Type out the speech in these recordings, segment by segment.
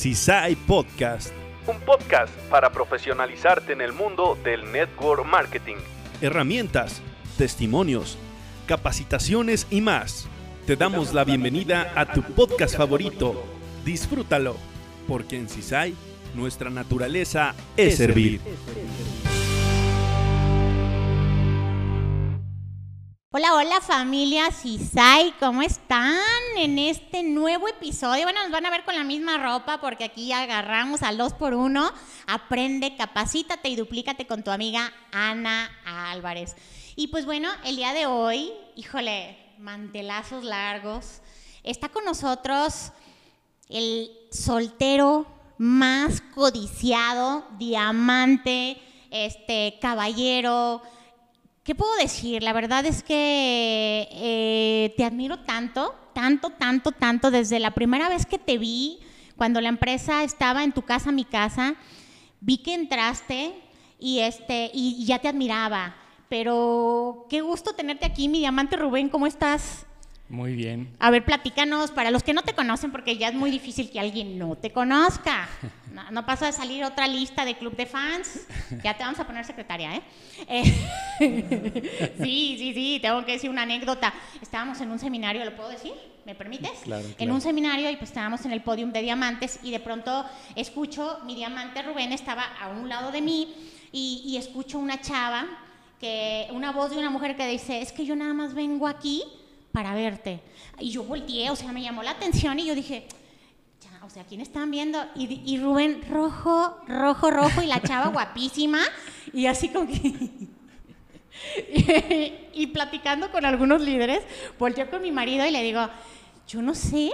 CISAI Podcast. Un podcast para profesionalizarte en el mundo del network marketing. Herramientas, testimonios, capacitaciones y más. Te damos la bienvenida a tu podcast favorito. Disfrútalo, porque en CISAI nuestra naturaleza es servir. Hola, hola familia Cisay, ¿cómo están en este nuevo episodio? Bueno, nos van a ver con la misma ropa porque aquí agarramos al 2 por 1 Aprende, capacítate y duplícate con tu amiga Ana Álvarez. Y pues bueno, el día de hoy, híjole, mantelazos largos, está con nosotros el soltero más codiciado, diamante, este caballero, ¿Qué puedo decir? La verdad es que eh, te admiro tanto, tanto, tanto, tanto. Desde la primera vez que te vi, cuando la empresa estaba en tu casa, mi casa, vi que entraste y, este, y ya te admiraba. Pero qué gusto tenerte aquí, mi diamante Rubén, ¿cómo estás? Muy bien. A ver, platícanos, para los que no te conocen, porque ya es muy difícil que alguien no te conozca. No, pasa de salir otra lista de club de fans. Ya te vamos a poner secretaria, ¿eh? eh sí, sí, sí, tengo que decir una anécdota. Estábamos en un seminario, ¿lo puedo decir? ¿Me permites? Claro, En un seminario y pues estábamos en el podium de diamantes y de pronto escucho, mi diamante Rubén estaba a un lado de mí y, y escucho una chava, que, una voz de una mujer que dice, es que yo nada más vengo aquí para verte. Y yo volteé, o sea, me llamó la atención y yo dije, ya, o sea, ¿quién están viendo? Y, y Rubén, rojo, rojo, rojo, y la chava guapísima, y así como que... y, platicando con algunos líderes, volteé con mi marido y le digo, yo no sé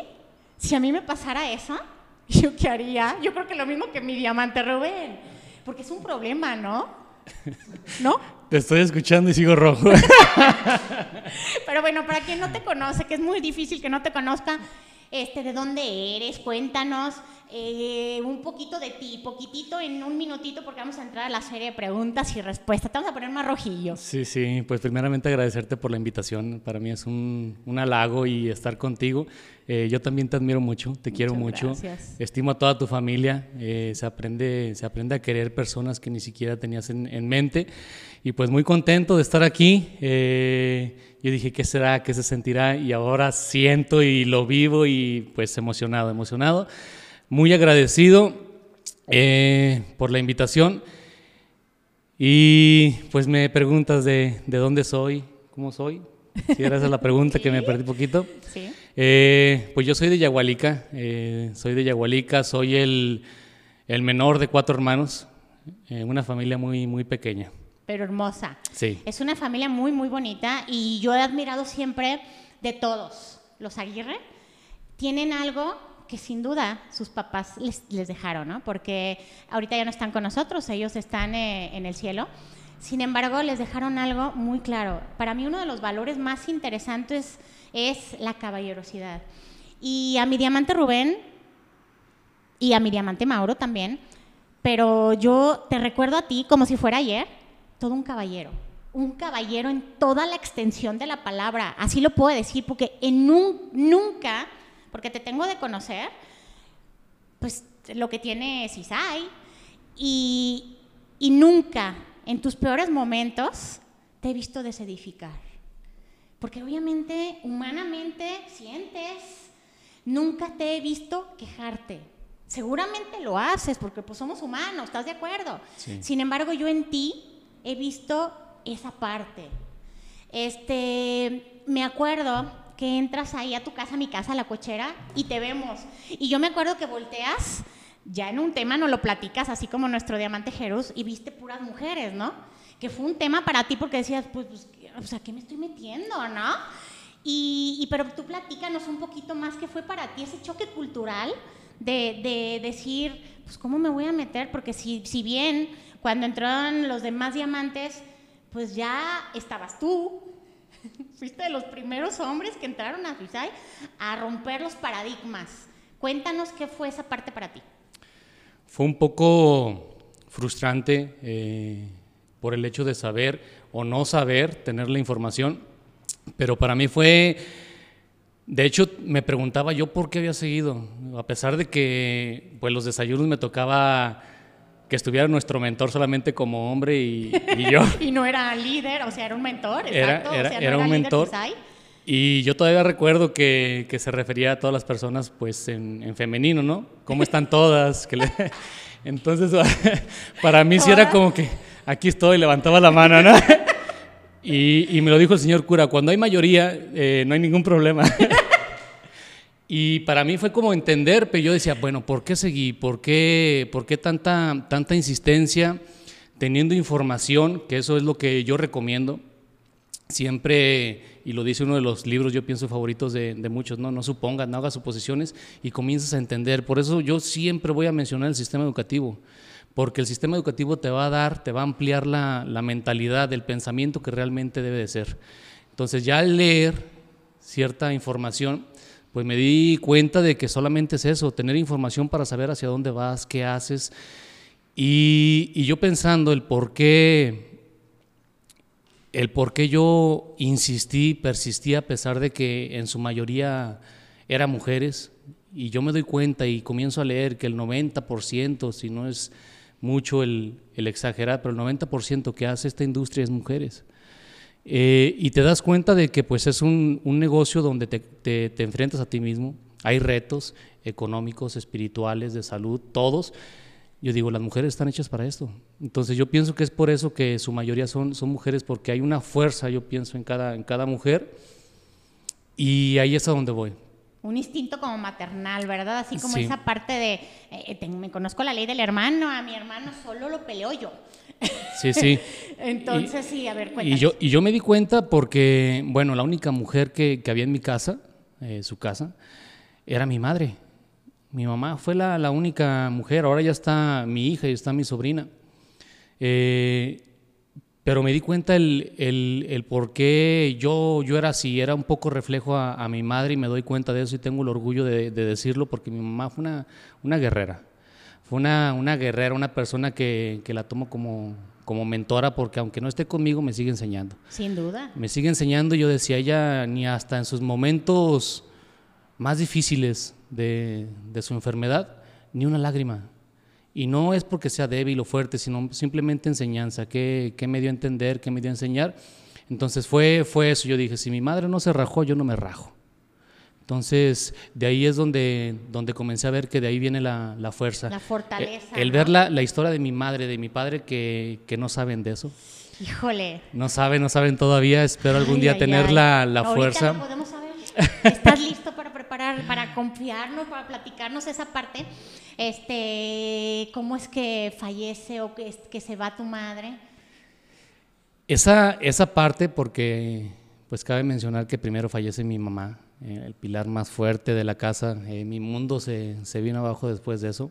si a mí me pasara eso, ¿yo qué haría? Yo creo que lo mismo que mi diamante Rubén, porque es un problema, ¿no? ¿No? Te estoy escuchando y sigo rojo. Pero bueno, para quien no te conoce, que es muy difícil que no te conozca, este, ¿de dónde eres? Cuéntanos eh, un poquito de ti, poquitito en un minutito, porque vamos a entrar a la serie de preguntas y respuestas. Te vamos a poner más rojillo. Sí, sí, pues primeramente agradecerte por la invitación. Para mí es un, un halago y estar contigo. Eh, yo también te admiro mucho, te quiero mucho. Gracias. Estimo a toda tu familia. Eh, se, aprende, se aprende a querer personas que ni siquiera tenías en, en mente. Y pues muy contento de estar aquí. yo dije, ¿qué será? ¿Qué se sentirá? Y ahora siento y lo vivo y pues emocionado, emocionado muy agradecido eh, por la invitación. Y pues me preguntas de, de dónde soy, cómo soy. Si era esa la pregunta que me perdí un poquito. Sí. Eh, pues yo soy de Yagualica, eh, soy de Yagualica, soy el, el menor de cuatro hermanos, una familia muy, muy pequeña. Pero hermosa. Sí. Es una familia muy, muy bonita y yo he admirado siempre de todos. Los Aguirre tienen algo que sin duda sus papás les, dejaron, ¿no? Porque ahorita ya no están con nosotros, ellos están eh, en el cielo. Sin embargo, les dejaron algo muy claro. Para mí uno de los valores más interesantes es la caballerosidad. Y a mi diamante Rubén y a mi diamante Mauro también, pero yo te recuerdo a ti como si fuera ayer, todo un caballero. Un caballero en toda la extensión de la palabra, así lo puedo decir, porque en un, nunca porque te tengo de conocer, pues lo que tiene Cisay, y, y nunca en tus peores momentos te he visto desedificar. Porque obviamente, humanamente, sientes, nunca te he visto quejarte. Seguramente lo haces porque pues somos humanos, ¿estás de acuerdo? Sí. Sin embargo, yo en ti he visto esa parte. Este, me acuerdo que entras ahí a tu casa, a mi casa, a la cochera, y te vemos. Y yo me acuerdo que volteas, ya en un tema no lo platicas, así como nuestro diamante Jerus, y viste puras mujeres, ¿no? Que fue un tema para ti porque decías, pues, pues o sea, ¿qué me estoy metiendo, no? Y, y, pero tú platícanos un poquito más qué fue para ti ese choque cultural de, de decir, pues, ¿cómo me voy a meter? Porque si, si bien cuando entraron los demás diamantes, pues ya estabas tú, Fuiste de los primeros hombres que entraron a FISAI a romper los paradigmas. Cuéntanos qué fue esa parte para ti. Fue un poco frustrante eh, por el hecho de saber o no saber, tener la información, pero para mí fue De hecho, me preguntaba yo por qué había seguido, a pesar de que pues los desayunos me tocaba que estuviera nuestro mentor solamente como hombre y, y yo. y no era líder, o sea, era un mentor, Era- exacto. era- o sea, era no un líder mentor. Y yo todavía recuerdo que, que se refería a todas las personas pues en, en femenino, ¿no? ¿Cómo están todas? Que le- Entonces, para mí sí era como que aquí estoy, levantaba la mano, ¿no? Y, y me lo dijo el señor cura, cuando hay mayoría eh, no hay ningún problema. Y para mí fue como entender, pero yo decía, bueno, ¿por qué seguí? ¿Por qué, por qué tanta, tanta insistencia teniendo información? Que eso es lo que yo recomiendo. Siempre, y lo dice uno de los libros, yo pienso favoritos de, muchos, ¿no? No supongas, no hagas suposiciones y comienzas a entender. Por eso yo siempre voy a mencionar el sistema educativo, porque el sistema educativo te va a dar, te va a ampliar la, la mentalidad, el pensamiento que realmente debe de ser. Entonces ya al leer cierta información, pues me di cuenta de que solamente es eso, tener información para saber hacia dónde vas, qué haces. Y, yo pensando el por qué, el por qué yo insistí, persistí a pesar de que en su mayoría eran mujeres, y yo me doy cuenta y comienzo a leer que el 90%, si no es mucho el, el exagerar, pero el 90% que hace esta industria es mujeres. Eh, y te das cuenta de que pues es un, un negocio donde te, te- te enfrentas a ti mismo, hay retos económicos, espirituales, de salud, todos. Yo digo, las mujeres están hechas para esto. Entonces yo pienso que es por eso que su mayoría son, son mujeres, porque hay una fuerza, yo pienso, en cada, en cada mujer. Y ahí es a donde voy. Un instinto como maternal, ¿verdad? Así como Sí. esa parte de, eh, te- me conozco la ley del hermano, a mi hermano solo lo peleo yo. Sí, sí. Entonces, sí, a ver, cuéntanos. Y yo, y yo me di cuenta porque, bueno, la única mujer que, que había en mi casa, eh, su casa, era mi madre. Mi mamá fue la, la única mujer, ahora ya está mi hija y está mi sobrina. Eh, pero me di cuenta el, el, el por qué yo, yo era así, era un poco reflejo a, a mi madre y me doy cuenta de eso y tengo el orgullo de, de decirlo porque mi mamá fue una, una guerrera. Fue una, una guerrera, una persona que, que la tomo como, como mentora porque aunque no esté conmigo me sigue enseñando. Sin duda. Me sigue enseñando yo decía, ella ni hasta en sus momentos más difíciles de, de su enfermedad, ni una lágrima. Y no es porque sea débil o fuerte, sino simplemente enseñanza, que, que me dio a entender, que me dio a enseñar. Entonces fue, fue eso, yo dije, si mi madre no se rajó, yo no me rajo. Entonces, de ahí es donde, donde comencé a ver que de ahí viene la, la fuerza. La fortaleza, El, el ¿no? ver la, la historia de mi madre, de mi padre, que, que no saben de eso. Híjole. No saben, no saben todavía. Espero algún Ay, día ay, tener ay. la, la fuerza. lo podemos saber. ¿Estás listo para preparar, para confiarnos, para platicarnos esa parte? Este, ¿cómo es que fallece o que, que se va tu madre? Esa, esa parte, porque pues cabe mencionar que primero fallece mi mamá, eh, el pilar más fuerte de la casa. eh, mi mundo se, se vino abajo después de eso.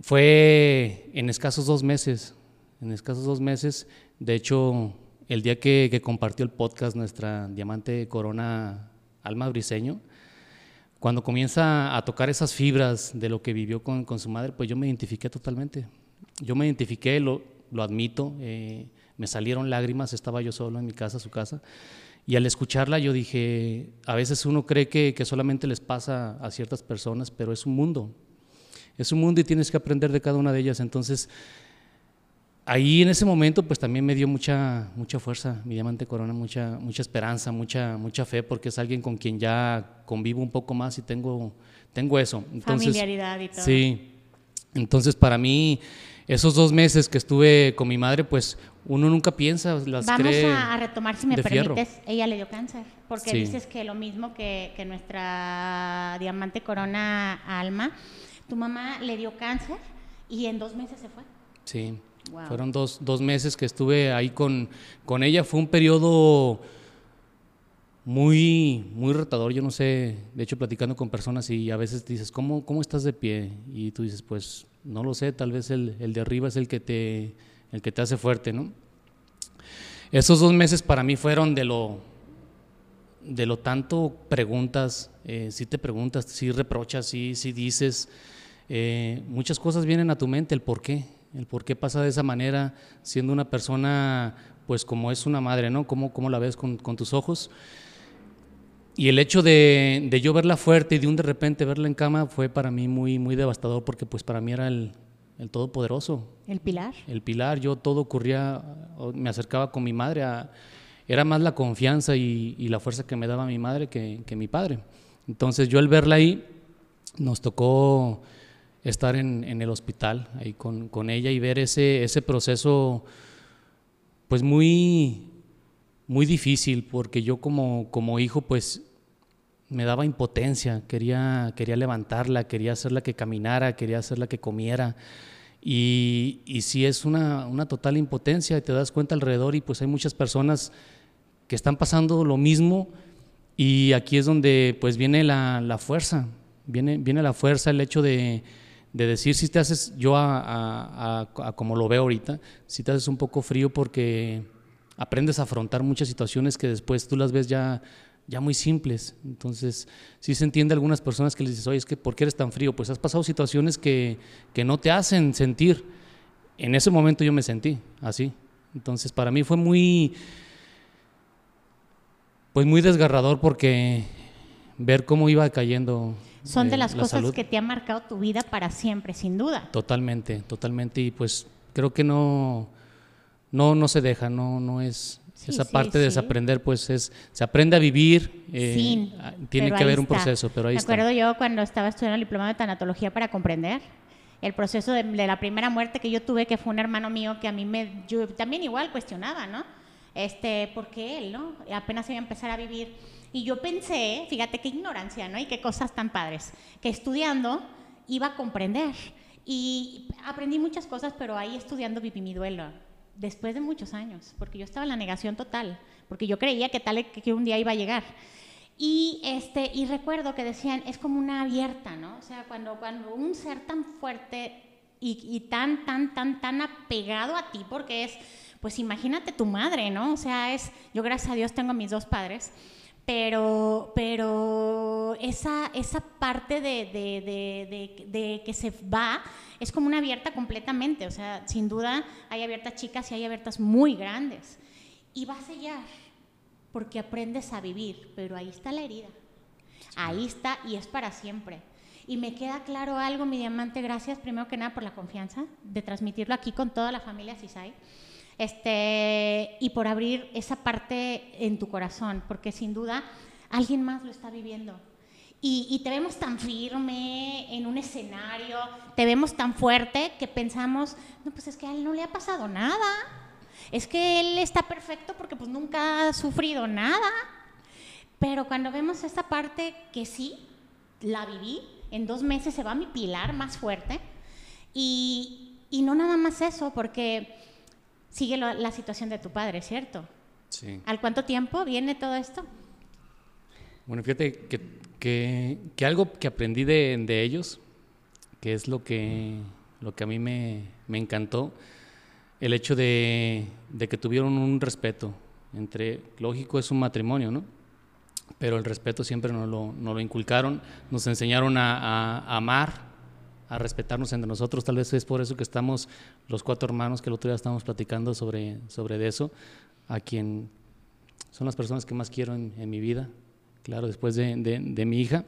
Fue en escasos dos meses, en escasos dos meses. De hecho, el día que, que compartió el podcast nuestra diamante corona Alma Briseño, cuando comienza a tocar esas fibras de lo que vivió con, con su madre, pues yo me identifiqué totalmente. Yo me identifiqué, lo, lo admito, eh, me salieron lágrimas, estaba yo solo en mi casa, su casa, y al escucharla yo dije, a veces uno cree que, que solamente les pasa a ciertas personas, pero es un mundo, es un mundo y tienes que aprender de cada una de ellas. Entonces, ahí en ese momento, pues también me dio mucha, mucha fuerza, mi diamante corona, mucha, mucha esperanza, mucha, mucha fe, porque es alguien con quien ya convivo un poco más y tengo, tengo eso. Entonces, Familiaridad y todo. Sí. Entonces, para mí, esos dos meses que estuve con mi madre, pues uno nunca piensa, las Vamos cree a, retomar, si me fierro. permites. Ella le dio cáncer, porque Sí. dices que lo mismo que, que nuestra diamante corona Alma, tu mamá le dio cáncer y en dos meses se fue. Sí, Wow. fueron dos, dos meses que estuve ahí con, con ella. Fue un periodo muy, muy retador. Yo no sé, de hecho, platicando con personas y a veces dices, ¿cómo, cómo estás de pie? Y tú dices, pues no lo sé, tal vez el, el de arriba es el que, te, el que te hace fuerte, ¿no? Esos dos meses para mí fueron de lo, de lo tanto preguntas, eh, si te preguntas, si reprochas, si, si dices, eh, muchas cosas vienen a tu mente, el por qué, el por qué pasa de esa manera, siendo una persona, pues como es una madre, ¿no? ¿Cómo, cómo la ves con, con tus ojos? Y el hecho de, de, yo verla fuerte y de un de repente verla en cama fue para mí muy, muy devastador porque pues para mí era el, el todopoderoso. ¿El pilar? El pilar, yo todo ocurría, me acercaba con mi madre, a, era más la confianza y, y, la fuerza que me daba mi madre que, que, mi padre. Entonces yo al verla ahí, nos tocó estar en, en el hospital ahí con, con, ella y ver ese, ese proceso pues muy, muy difícil porque yo como, como hijo pues me daba impotencia, quería, quería levantarla, quería hacerla que caminara, quería hacerla que comiera. Y, y sí es una, una, total impotencia, y te das cuenta alrededor y pues hay muchas personas que están pasando lo mismo y aquí es donde pues viene la, la fuerza, viene, viene la fuerza, el hecho de, de decir si te haces, yo a, a, a, como lo veo ahorita, si te haces un poco frío porque aprendes a afrontar muchas situaciones que después tú las ves ya ya muy simples. Entonces, sí se entiende a algunas personas que les dices, oye, es que ¿por qué eres tan frío? Pues has pasado situaciones que, que no te hacen sentir. En ese momento yo me sentí así. Entonces, para mí fue muy, pues muy desgarrador porque ver cómo iba cayendo. Son de eh, las la cosas salud. que te han marcado tu vida para siempre, sin duda. Totalmente, totalmente. Y pues creo que no, no, no se deja, no, no es, Sí, esa sí, parte de desaprender, pues es, se aprende a vivir, eh, Sin, ah, tiene que haber un proceso, pero ahí Me está. acuerdo yo cuando estaba estudiando el diplomado de tanatología para comprender el proceso de, de la primera muerte que yo tuve, que fue un hermano mío que a mí me, yo también igual cuestionaba, ¿no? Este, ¿por qué él, no? Apenas iba a empezar a vivir. Y yo pensé, fíjate qué ignorancia, ¿no? Y qué cosas tan padres, que estudiando iba a comprender. Y aprendí muchas cosas, pero ahí estudiando viví mi duelo, después de muchos años, porque yo estaba en la negación total, porque yo creía que tal que un día iba a llegar. Y, este, y recuerdo que decían, es como una abierta, ¿no? O sea, cuando, cuando un ser tan fuerte y, y tan, tan, tan, tan apegado a ti, porque es, pues imagínate tu madre, ¿no? O sea, es, yo gracias a Dios tengo mis dos padres, pero, pero esa, esa parte de, de, de, que se va es como una abierta completamente, o sea, sin duda hay abiertas chicas y hay abiertas muy grandes. Y va a sellar, porque aprendes a vivir, pero ahí está la herida. Ahí está y es para siempre. Y me queda claro algo, mi diamante, gracias primero que nada por la confianza de transmitirlo aquí con toda la familia Cisay. Este, y por abrir esa parte en tu corazón, porque sin duda alguien más lo está viviendo. Y, y, te vemos tan firme en un escenario, te vemos tan fuerte que pensamos, no, pues es que a él no le ha pasado nada. Es que él está perfecto porque pues nunca ha sufrido nada. Pero cuando vemos esta parte que sí, la viví, en dos meses se va mi pilar más fuerte. Y, y no nada más eso, porque sigue lo, la situación de tu padre, ¿cierto? Sí. ¿Al cuánto tiempo viene todo esto? Bueno, fíjate que, que, que algo que aprendí de, de, ellos, que es lo que, lo que a mí me, me encantó, el hecho de, de, que tuvieron un respeto entre, lógico es un matrimonio, ¿no? Pero el respeto siempre nos lo, nos lo inculcaron, nos enseñaron a, a, a, amar, a respetarnos entre nosotros, tal vez es por eso que estamos los cuatro hermanos que el otro día estábamos platicando sobre, sobre eso, a quien son las personas que más quiero en, mi vida, claro, después de, de, de mi hija.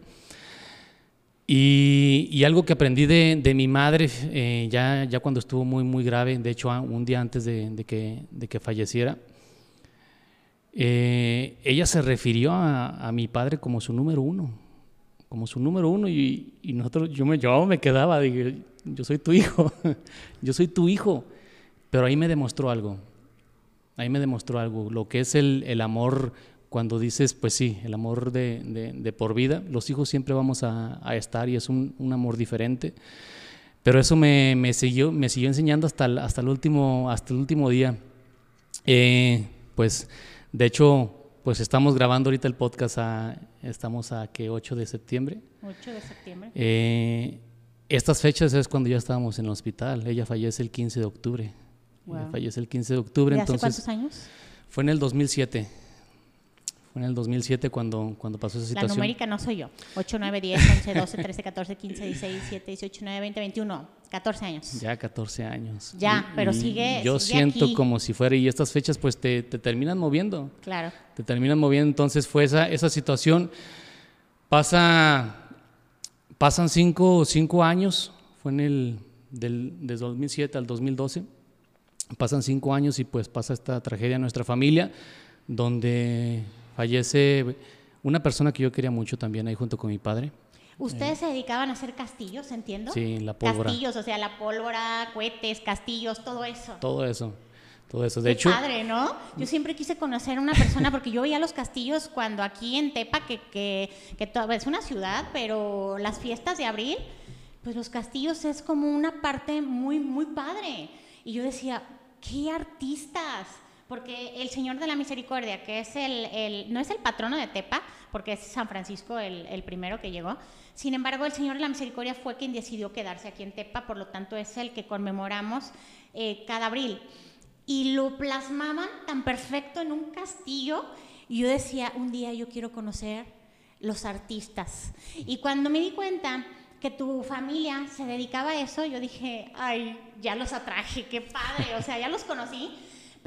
Y, algo que aprendí de, de mi madre eh, ya, ya cuando estuvo muy, muy grave, de hecho un día antes de, de que, de que falleciera, eh, ella se refirió a, a, mi padre como su número uno, como su número uno y, y nosotros, yo me, yo me quedaba, dije, yo soy tu hijo, yo soy tu hijo, pero ahí me demostró algo, ahí me demostró algo, lo que es el, el amor cuando dices, pues sí, el amor de, de, de por vida, los hijos siempre vamos a, a estar y es un, un, amor diferente. Pero eso me, me, siguió, me siguió enseñando hasta el, hasta el, último, hasta el último día. Eh, pues, de hecho, pues estamos grabando ahorita el podcast, a, estamos a que 8 de septiembre. 8 de septiembre. Eh, estas fechas es cuando ya estábamos en el hospital. Ella fallece el 15 de octubre. Wow. Ella fallece el 15 de octubre. ¿De entonces, hace cuántos años? Fue en el 2007 en el 2007 cuando, cuando pasó esa situación. La numérica no soy yo. 8, 9, 10, 11, 12, 13, 14, 15, 16, 17, 18, 19, 20, 21. 14 años. Ya 14 años. Ya, pero y sigue- Yo sigue siento aquí. como si fuera, y estas fechas pues te, te terminan moviendo. Claro. te terminan moviendo. Entonces fue esa, esa situación. Pasa, pasan cinco, cinco años, fue en el, del, desde 2007 al 2012. Pasan cinco años y pues pasa esta tragedia en nuestra familia, donde fallece una persona que yo quería mucho también ahí junto con mi padre. ¿Ustedes se dedicaban a hacer castillos, entiendo? Sí, la pólvora. Castillos, o sea, la pólvora, cohetes, castillos, todo eso. Todo eso, todo eso. De Qué hecho, padre, ¿no? Yo siempre quise conocer a una persona porque yo veía los castillos cuando aquí en Tepa, que, que, que es una ciudad, pero las fiestas de abril, pues los castillos es como una parte muy, muy padre. Y yo decía, qué artistas. Porque el Señor de la Misericordia, que es el, el- no es el patrono de Tepa, porque es San Francisco el, el primero que llegó. Sin embargo, el Señor de la Misericordia fue quien decidió quedarse aquí en Tepa, por lo tanto es el que conmemoramos eh, cada abril y lo plasmaban tan perfecto en un castillo. Y yo decía, un día yo quiero conocer los artistas. Y cuando me di cuenta que tu familia se dedicaba a eso, yo dije, ay, ya los atraje, qué padre, o sea, ya los conocí.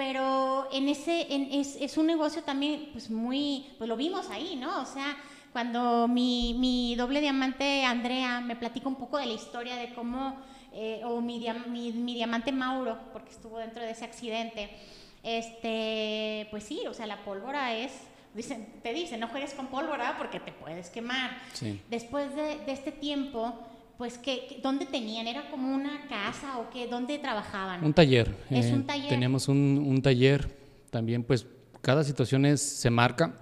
Pero en ese, en- es, es un negocio también, pues muy, pues lo vimos ahí, ¿no? O sea, cuando mi, mi doble diamante Andrea me platica un poco de la historia de cómo, eh, o mi, mi, mi diamante Mauro, porque estuvo dentro de ese accidente, este, pues sí, o sea, la pólvora es, dicen, te dicen, no juegues con pólvora porque te puedes quemar. Sí. Después de, de este tiempo, pues, ¿qué, qué- ¿dónde tenían? ¿Era como una casa o qué? ¿Dónde trabajaban? Un taller. Es eh, un taller. Teníamos un, un taller, también pues cada situación es- se marca.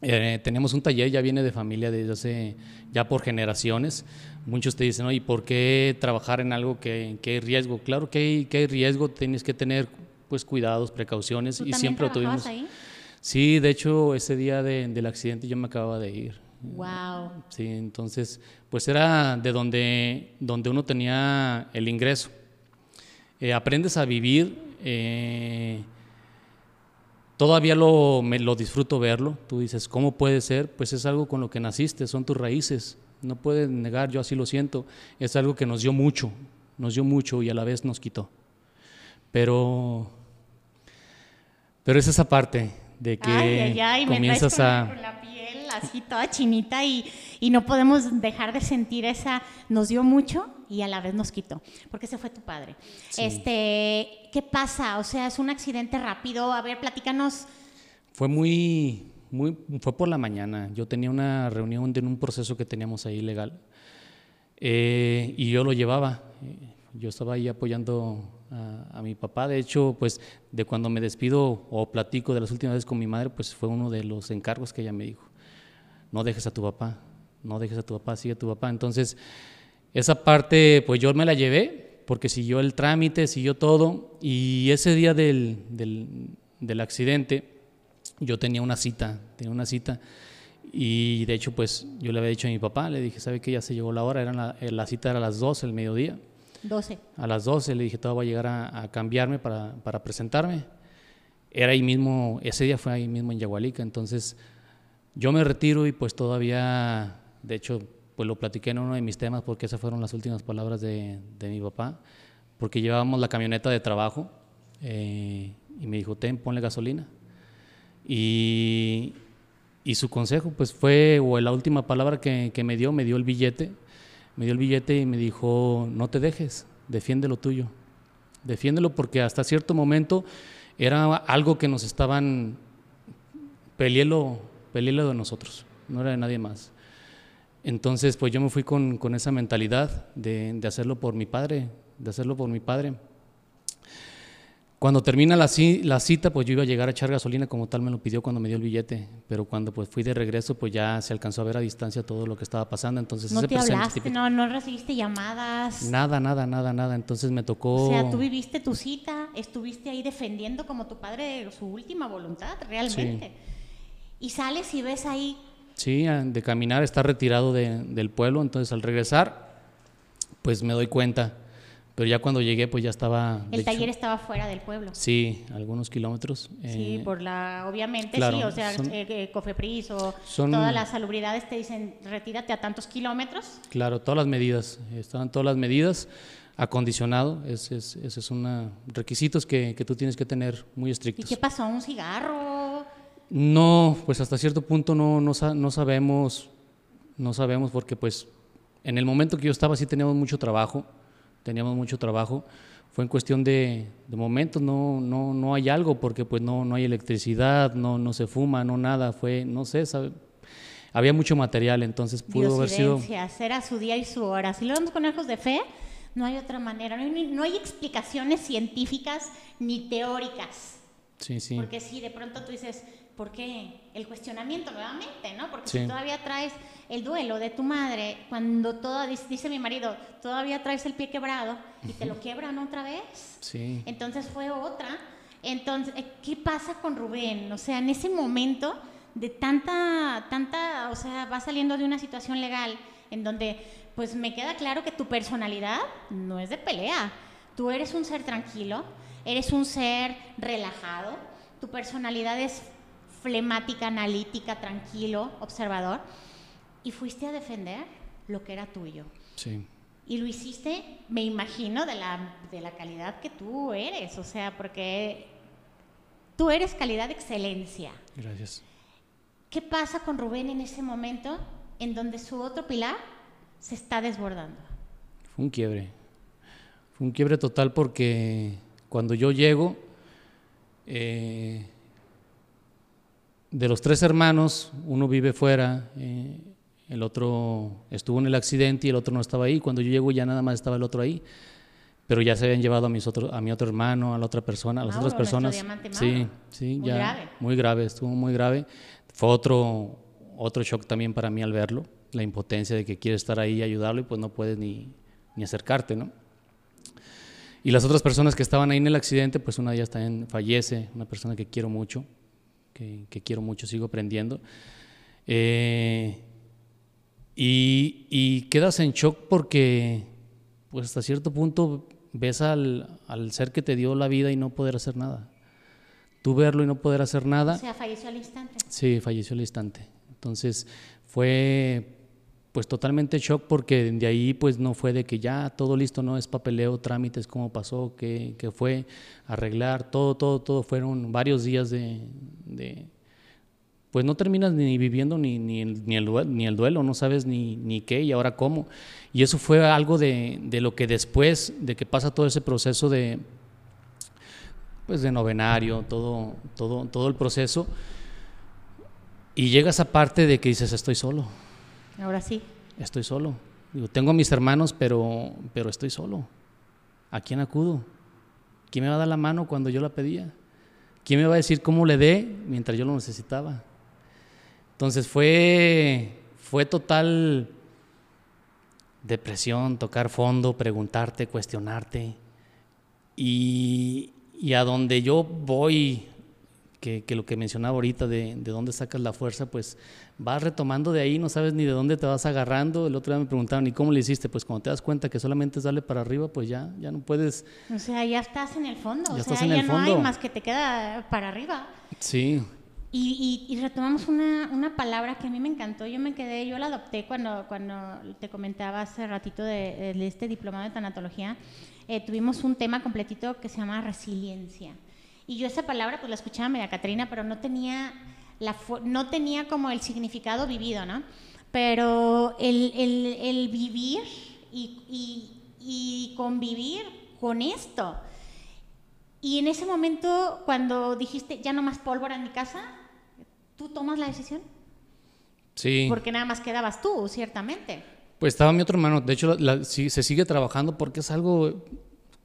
Eh, tenemos un taller, ya viene de familia desde hace, ya por generaciones. Muchos te dicen, oye, ¿por qué trabajar en algo que, que hay riesgo? Claro que hay, que hay riesgo, tienes que tener pues cuidados, precauciones ¿Tú y siempre lo tuvimos. ahí? Sí, de hecho ese día de- del accidente yo me acababa de ir. Wow. Sí, entonces, pues era de donde, donde uno tenía el ingreso. Eh, aprendes a vivir, eh, todavía lo, me, lo disfruto verlo. Tú dices, ¿cómo puede ser? Pues es algo con lo que naciste, son tus raíces. No puedes negar, yo así lo siento. Es algo que nos dio mucho, nos dio mucho y a la vez nos quitó. Pero, pero es esa parte de que Ay, ay, ay, me comienzas a... con la piel así toda chinita y, y no podemos dejar de sentir esa, nos dio mucho y a la vez nos quitó, porque ese fue tu padre. Sí. Este, ¿qué pasa? O sea, es un accidente rápido. A ver, platícanos. Fue muy, muy, fue por la mañana. Yo tenía una reunión de un proceso que teníamos ahí legal eh, y yo lo llevaba. Yo estaba ahí apoyando a, a mi papá. De hecho, pues de cuando me despido o platico de las últimas veces con mi madre, pues fue uno de los encargos que ella me dijo. No dejes a tu papá, no dejes a tu papá, sigue a tu papá. Entonces, esa parte, pues yo me la llevé, porque siguió el trámite, siguió todo, y ese día del, del, del accidente, yo tenía una cita, tenía una cita, y de hecho, pues yo le había dicho a mi papá, le dije, ¿sabe que Ya se llegó la hora, era la, eh, la cita era a las 12 el mediodía. 12. A las 12 le dije, todo voy a llegar a, a cambiarme para, para presentarme. Era ahí mismo, ese día fue ahí mismo en Yagualica, entonces yo me retiro y pues todavía, de hecho, pues lo platiqué en uno de mis temas porque esas fueron las últimas palabras de, mi papá, porque llevábamos la camioneta de trabajo eh, y me dijo, ten, ponle gasolina. Y, su consejo pues fue, o la última palabra que, que me dio, me dio el billete, me dio el billete y me dijo, no te dejes, defiende lo tuyo, defiéndelo porque hasta cierto momento era algo que nos estaban peleando, peleando de nosotros, no era de nadie más. Entonces, pues yo me fui con, con esa mentalidad de, de hacerlo por mi padre, de hacerlo por mi padre. Cuando termina la, la cita, pues yo iba a llegar a echar gasolina como tal me lo pidió cuando me dio el billete, pero cuando pues fui de regreso, pues ya se alcanzó a ver a distancia todo lo que estaba pasando, entonces No ese te hablaste, no, no recibiste llamadas. Nada, nada, nada, nada, entonces me tocó... O sea, tú viviste tu cita, estuviste ahí defendiendo como tu padre su última voluntad, realmente. Y sales y ves ahí, Sí, de caminar, está retirado de- del pueblo, entonces al regresar, pues me doy cuenta. Pero ya cuando llegué, pues ya estaba... el hecho, taller estaba fuera del pueblo. Sí, algunos kilómetros. Sí, eh, por la, obviamente claro, sí, o sea, son- eh, eh, Cofepris o son- todas las salubridades te dicen, retírate a tantos kilómetros. Claro, todas las medidas, estaban todas las medidas. acondicionado. Ese es, ese es una requisitos que, que tú tienes que tener muy ¿Y estrictos. qué pasó? ¿Un cigarro? No, pues hasta cierto punto no, no, sa- no sabemos, no sabemos porque pues en el momento que yo estaba sí teníamos mucho trabajo, teníamos mucho trabajo. Fue en cuestión de, de momentos, no, no, no hay algo porque pues no, no hay electricidad, no, no se fuma, no nada, fue, no sé, sabe- había mucho material, entonces pudo haber sido... Era su día y su hora. Si lo vemos con ojos de fe, no hay otra manera. No hay, no hay explicaciones científicas ni teóricas. Sí, sí. Porque si de pronto tú dices, ¿por qué? El cuestionamiento nuevamente, ¿no? Porque Sí. si todavía traes el duelo de tu madre, cuando todo, dice, dice mi marido, todavía traes el pie quebrado y te lo quiebran otra vez. Sí. Entonces fue otra. Entonces, eh, ¿qué pasa con Rubén? O sea, en ese momento de tanta, tanta, o sea, va saliendo de una situación legal en donde, pues me queda claro que tu personalidad no es de pelea. Tú eres un ser tranquilo, eres un ser relajado, tu personalidad es flemática, analítica, tranquilo, observador, y fuiste a defender lo que era tuyo. Sí. Y lo hiciste, me imagino, de la, de la calidad que tú eres, o sea, porque tú eres calidad de excelencia. Gracias. ¿Qué pasa con Rubén en ese momento en donde su otro pilar se está desbordando? Fue un quiebre. Fue un quiebre total porque cuando yo llego, eh, de los tres hermanos, uno vive fuera, eh, el otro estuvo en el accidente y el otro no estaba ahí. Cuando yo llego ya nada más estaba el otro ahí. Pero ya se habían llevado a, mis otro, a mi otro hermano, a la otra persona, a las Mauro, otras personas. Sí, sí, Muy ya. grave. Muy grave, estuvo muy grave. Fue otro, otro shock también para mí al verlo, la impotencia de que quieres estar ahí y ayudarlo y pues no puedes ni, ni acercarte, ¿no? Y las otras personas que estaban ahí en el accidente, pues una de ellas también fallece, una persona que quiero mucho, que, que quiero mucho, sigo aprendiendo. Eh, y, y quedas en shock porque, pues hasta cierto punto, ves al, al ser que te dio la vida y no poder hacer nada. Tú verlo y no poder hacer nada. O sea, falleció al instante. Sí, falleció al instante. Entonces fue pues totalmente shock porque de ahí pues no fue de que ya todo listo, no es papeleo, trámites, cómo pasó, qué, qué fue, arreglar, todo, todo, todo. Fueron varios días de, pues no terminas ni viviendo ni, ni, el, ni, el duelo, ni el duelo, no sabes ni, ni qué y ahora cómo. Y eso fue algo de, de lo que después de que pasa todo ese proceso de, pues de novenario, todo, todo, todo el proceso, y llega esa parte de que dices, estoy solo, Ahora sí. estoy solo. Digo, tengo a mis hermanos, pero, pero estoy solo. ¿A quién acudo? ¿Quién me va a dar la mano cuando yo la pedía? ¿Quién me va a decir cómo le dé mientras yo lo necesitaba? Entonces fue, fue total depresión, tocar fondo, preguntarte, cuestionarte. Y, y a donde yo voy, que, que lo que mencionaba ahorita de, de dónde sacas la fuerza, pues vas retomando de ahí, no sabes ni de dónde te vas agarrando. El otro día me preguntaron, ¿y cómo le hiciste? Pues cuando te das cuenta que solamente es darle para arriba, pues ya, ya no puedes. O sea, ya estás en el fondo. Ya o sea, ya el no hay fondo. más que te queda para arriba. Sí, Y, y- y retomamos una, una palabra que a mí me encantó, yo me quedé, yo la adopté cuando, cuando te comentaba hace ratito de, de este diplomado de tanatología, eh, tuvimos un tema completito que se llama resiliencia. Y yo esa palabra pues la escuchaba media Catrina, pero no tenía, la, no tenía como el significado vivido, ¿no? Pero el, el- el vivir y, y- y convivir con esto. Y en ese momento, cuando dijiste, ya no más pólvora en mi casa, ¿tú tomas la decisión? sí. Porque nada más quedabas tú, ciertamente. Pues estaba mi otro hermano. De hecho, la- sí, se sigue trabajando porque es algo,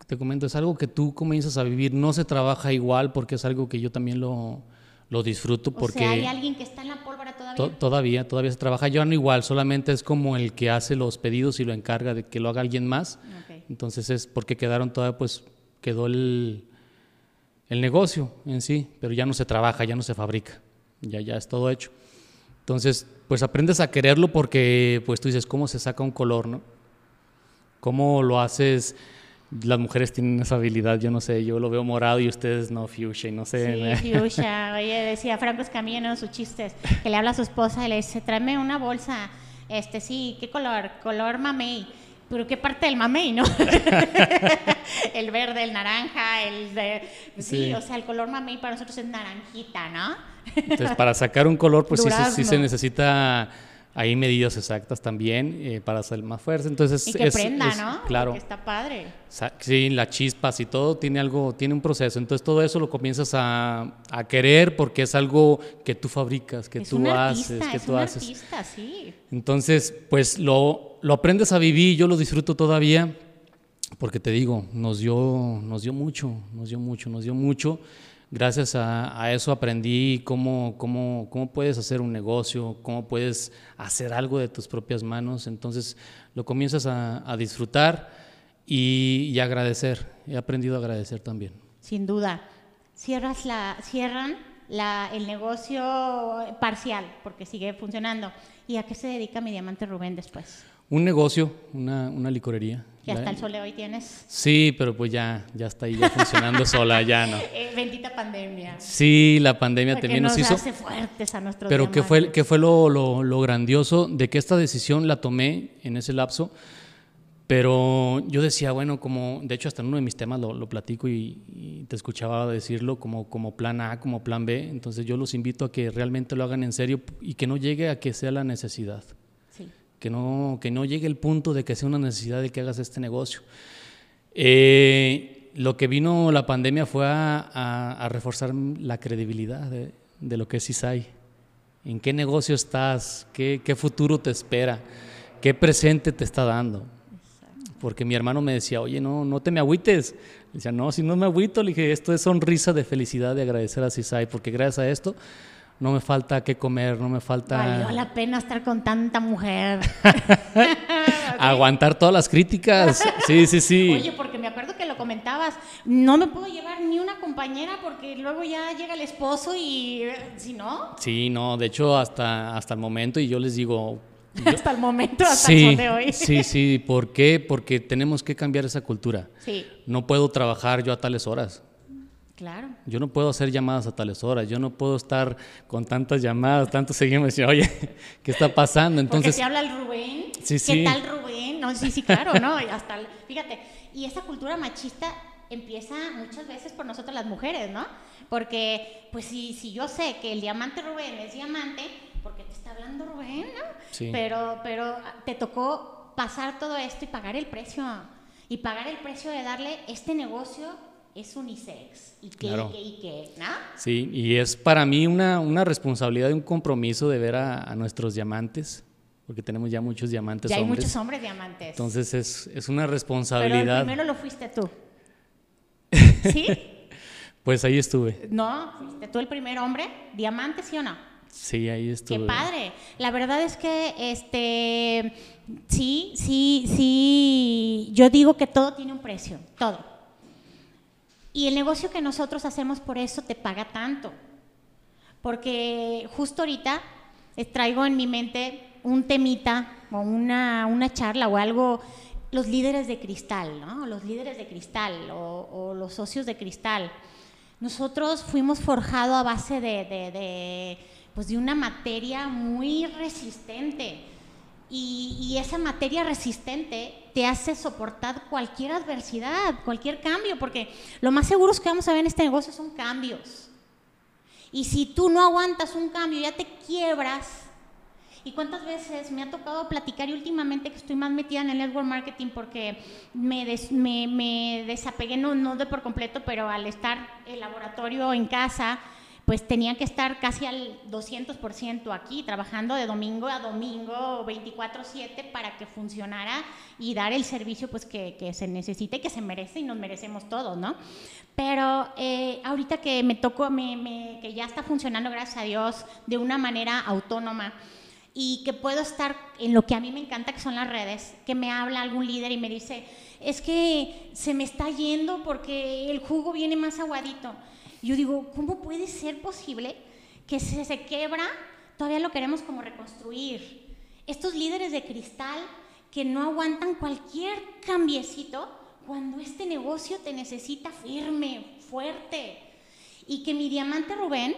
te comento, es algo que tú comienzas a vivir. No se trabaja igual porque es algo que yo también lo, lo disfruto. O Porque sea, hay alguien que está en la pólvora todavía. to- todavía, todavía se trabaja. Yo no igual, solamente es como el que hace los pedidos y lo encarga de que lo haga alguien más. Ok. Entonces es porque quedaron todavía, pues quedó el, el negocio en sí, pero ya no se trabaja, ya no se fabrica, ya, ya es todo hecho. Entonces, pues aprendes a quererlo porque, pues tú dices, ¿cómo se saca un color, no? ¿Cómo lo haces? Las mujeres tienen esa habilidad, yo no sé, yo lo veo morado y ustedes no, fuchsia, y no sé. Sí, Fiusha. Oye, decía Franco Escamilla en uno de sus chistes, que le habla a su esposa y le dice, tráeme una bolsa, este sí, ¿qué color? Color mamey. pero qué parte del mamey, ¿no? el verde, el naranja, el de... Sí, Sí. o sea, el color mamey para nosotros es naranjita, ¿no? Entonces, para sacar un color, pues sí, se- sí se necesita ahí medidas exactas también eh, para hacer más fuerza. Entonces, Y que es- prenda, es- ¿no? Claro. Que está padre. Sí, las chispas y todo tiene algo, tiene un proceso. Entonces todo eso lo comienzas a, a querer porque es algo que tú fabricas, que es tú haces, artista, que es tú un haces. artista, sí. Entonces, pues lo, lo aprendes a vivir, yo lo disfruto todavía, porque te digo, nos dio, nos dio mucho, nos dio mucho, nos dio mucho. Gracias a, eso aprendí cómo, cómo, cómo puedes hacer un negocio, cómo puedes hacer algo de tus propias manos. Entonces lo comienzas a, disfrutar y, y agradecer. He aprendido a agradecer también. Sin duda. Cierras la, cierran la, el negocio parcial, porque sigue funcionando. ¿Y a qué se dedica mi diamante Rubén después? Un negocio, una, una licorería. Que hasta el sol de hoy tienes. Sí, pero pues ya, ya está ahí ya funcionando sola, ya no. Eh, bendita pandemia. Sí, la pandemia Porque también nos, nos hizo. hace fuertes a nuestros Pero ¿qué fue, fue lo, lo- lo grandioso de que esta decisión la tomé en ese lapso? Pero yo decía, bueno, como, de hecho hasta en uno de mis temas lo, lo platico y, y te escuchaba decirlo como, como plan A, como plan B, entonces yo los invito a que realmente lo hagan en serio y que no llegue a que sea la necesidad. Que no, que no llegue el punto de que sea una necesidad de que hagas este negocio. Eh, lo que vino la pandemia fue a, reforzar la credibilidad de, de lo que es ISAI. ¿En qué negocio estás? ¿Qué, qué futuro te espera? ¿Qué presente te está dando? Porque mi hermano me decía, oye, no, no te me agüites. Le decía, no, si no me agüito, le dije, esto es sonrisa de felicidad de agradecer a CISAI, porque gracias a esto no me falta qué comer, no me falta Valió la pena estar con tanta mujer. aguantar todas las críticas. Sí, sí, sí. Oye, porque me acuerdo que lo comentabas, no me puedo llevar ni una compañera porque luego ya llega el esposo y eh, si no, Sí, no, de hecho hasta, hasta el momento, y yo les digo, hasta el momento, hasta el sí, sol de hoy. sí, sí, ¿por qué? Porque tenemos que cambiar esa cultura. Sí, No puedo trabajar yo a tales horas. Claro. Yo no puedo hacer llamadas a tales horas, yo no puedo estar con tantas llamadas, tantos seguimos y oye, ¿qué está pasando? Porque Entonces, te habla el Rubén. Sí, ¿Qué sí. tal Rubén? No, sí, sí, claro, ¿no? Y hasta, fíjate, y esa cultura machista empieza muchas veces por nosotras las mujeres, ¿no? Porque, pues si, si yo sé que el diamante Rubén es diamante, porque te está hablando Rubén, ¿no? Sí. Pero, pero te tocó pasar todo esto y pagar el precio. Y pagar el precio de darle este negocio es unisex. Y que, Claro. y que, y ¿no? sí, y es para mí una, una responsabilidad y un compromiso de ver a, a nuestros diamantes, porque tenemos ya muchos diamantes Ya hay hombres. muchos hombres diamantes. Entonces es, es una pero el responsabilidad. primero lo fuiste tú. ¿Sí? Pues ahí estuve. No, fuiste tú el primer hombre, diamante, ¿sí o no? Sí, ahí estuve. Qué padre. La verdad es que, este, sí, sí, sí, yo digo que todo tiene un precio, todo. Y el negocio que nosotros hacemos por eso te paga tanto. Porque justo ahorita eh, traigo en mi mente un temita o una, una charla o algo, los líderes de cristal, ¿no? Los líderes de cristal o, o los socios de cristal. Nosotros fuimos forjados a base de, de- de, pues de una materia muy resistente. Y, y esa materia resistente te hace soportar cualquier adversidad, cualquier cambio, porque lo más seguro es que vamos a ver en este negocio son cambios. Y si tú no aguantas un cambio, ya te quiebras. ¿Y cuántas veces me ha tocado platicar y últimamente que estoy más metida en el network marketing porque me, des- desapegué, no, no de por completo, pero al estar el laboratorio en casa, pues tenía que estar casi al 200% aquí, trabajando de domingo a domingo, 24/7, para que funcionara y dar el servicio pues que, se necesita y que se merece y nos merecemos todos, ¿no? Pero eh, ahorita que me tocó, me- me- que ya está funcionando, gracias a Dios, de una manera autónoma y que puedo estar en lo que a mí me encanta, que son las redes, que me habla algún líder y me dice, es que se me está yendo porque el jugo viene más aguadito. Yo digo, ¿cómo puede ser posible que se, se quebra? Todavía lo queremos como reconstruir. Estos líderes de cristal que no aguantan cualquier cambiecito cuando este negocio te necesita firme, fuerte. Y que mi diamante Rubén,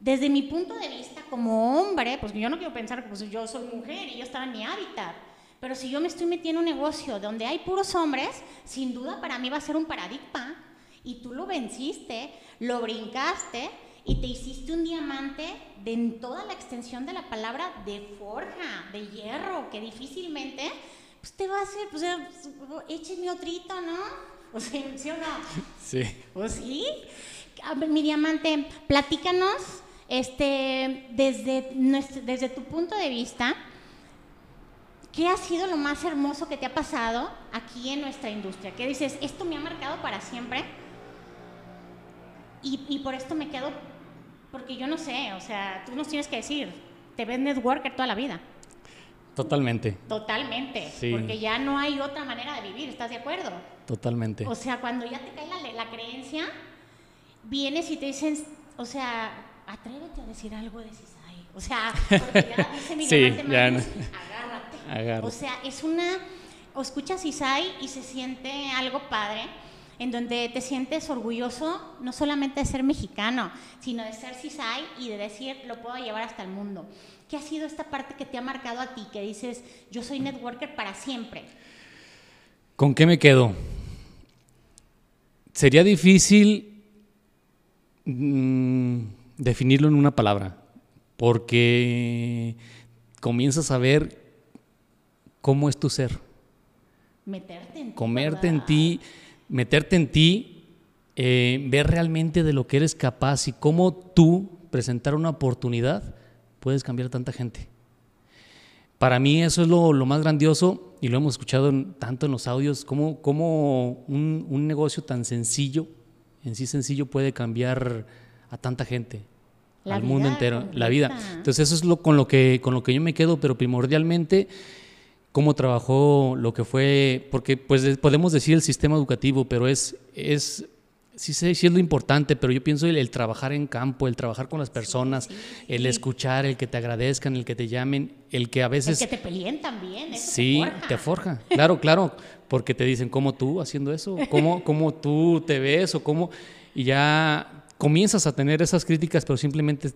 desde mi punto de vista como hombre, pues yo no quiero pensar que pues, yo soy mujer y yo estaba en mi hábitat, Pero si yo me estoy metiendo en un negocio donde hay puros hombres, sin duda para mí va a ser un paradigma. Y tú lo venciste, lo brincaste y te hiciste un diamante de en toda la extensión de la palabra de forja, de hierro, que difícilmente pues te va a hacer, pues écheme otrito, ¿no? O sea, ¿sí o no? Sí. ¿O sí? mi diamante, platícanos este, desde, desde tu punto de vista, ¿qué ha sido lo más hermoso que te ha pasado aquí en nuestra industria? ¿Qué dices? Esto me ha marcado para siempre y, y por esto me quedo porque yo no sé, o sea, tú nos tienes que decir, te ves networker toda la vida. Totalmente. Totalmente. Porque ya no hay otra manera de vivir, ¿estás de acuerdo? Totalmente. O sea, cuando ya te cae la, la creencia, vienes y te dicen, o sea, atrévete a decir algo de Cisay. O sea, porque ya dice mi sí, ya no. agárrate. agárrate. O sea, es una, o escuchas Cisay y se siente algo padre en donde te sientes orgulloso no solamente de ser mexicano, sino de ser CISAI y de decir, lo puedo llevar hasta el mundo. ¿Qué ha sido esta parte que te ha marcado a ti, que dices, yo soy networker para siempre? ¿Con qué me quedo? Sería difícil mm, definirlo en una palabra, porque comienzas a ver cómo es tu ser. Meterte en ti. Comerte en ti meterte en ti, eh, ver realmente de lo que eres capaz y cómo tú presentar una oportunidad puedes cambiar a tanta gente. Para mí eso es lo, más grandioso y lo hemos escuchado tanto en los audios, cómo, cómo un, negocio tan sencillo, en sí sencillo, puede cambiar a tanta gente, al mundo entero, la vida. Entonces eso es lo, con, lo que, con lo que yo me quedo, pero primordialmente cómo trabajó lo que fue, porque pues podemos decir el sistema educativo, pero es, es sí sé, sí es lo importante, pero yo pienso el, trabajar en campo, el trabajar con las personas, el escuchar, el que te agradezcan, el que te llamen, el que a veces... El que te peleen también, Sí, te forja. Claro, claro, porque te dicen, ¿cómo tú haciendo eso? ¿Cómo, cómo tú te ves? O cómo... Y ya comienzas a tener esas críticas, pero simplemente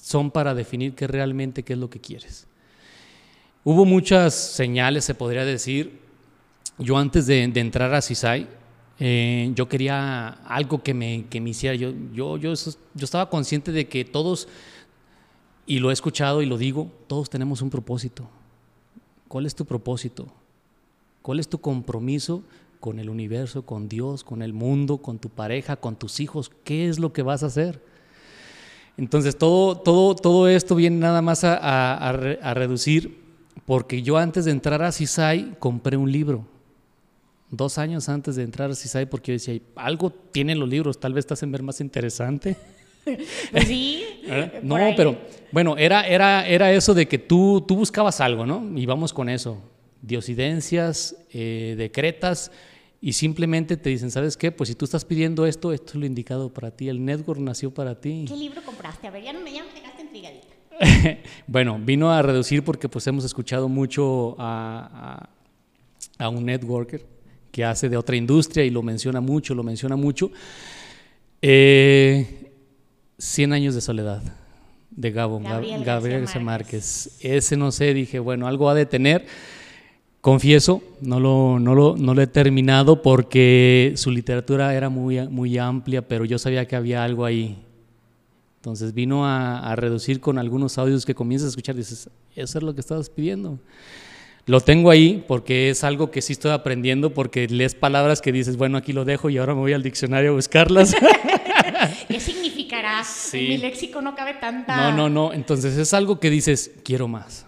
son para definir qué realmente qué es lo que quieres. Hubo muchas señales, se podría decir. Yo antes de, entrar a CISAI, eh, yo quería algo que me, que me hiciera. Yo, yo, yo, yo estaba consciente de que todos, y lo he escuchado y lo digo, todos tenemos un propósito. ¿Cuál es tu propósito? ¿Cuál es tu compromiso con el universo, con Dios, con el mundo, con tu pareja, con tus hijos? ¿Qué es lo que vas a hacer? Entonces, todo, todo, todo esto viene nada más a, a, a reducir porque yo antes de entrar a CISAI compré un libro. Dos años antes de entrar a CISAI, porque yo decía, algo tienen los libros, tal vez te hacen ver más interesante. Sí. ¿Eh? no, pero bueno, era, era, era eso de que tú, tú buscabas algo, ¿no? Y vamos con eso. Diosidencias, eh, decretas, y simplemente te dicen, ¿sabes qué? Pues si tú estás pidiendo esto, esto es lo indicado para ti. El network nació para ti. ¿Qué libro compraste? A ver, ya no me, ya me dejaste intrigadita. bueno, vino a reducir porque pues hemos escuchado mucho a, un networker que hace de otra industria y lo menciona mucho, lo menciona mucho. Eh, 100 años de soledad de Gabo, Gabriel, García Márquez. Ese no sé, dije, bueno, algo ha de tener. Confieso, no lo, no lo, no lo he terminado porque su literatura era muy, muy amplia, pero yo sabía que había algo ahí entonces vino a, reducir con algunos audios que comienzas a escuchar y dices, eso es lo que estabas pidiendo. Lo tengo ahí porque es algo que sí estoy aprendiendo, porque lees palabras que dices, bueno, aquí lo dejo y ahora me voy al diccionario a buscarlas. ¿Qué significará? En mi léxico no cabe tanta... No, no, no. Entonces es algo que dices, quiero más.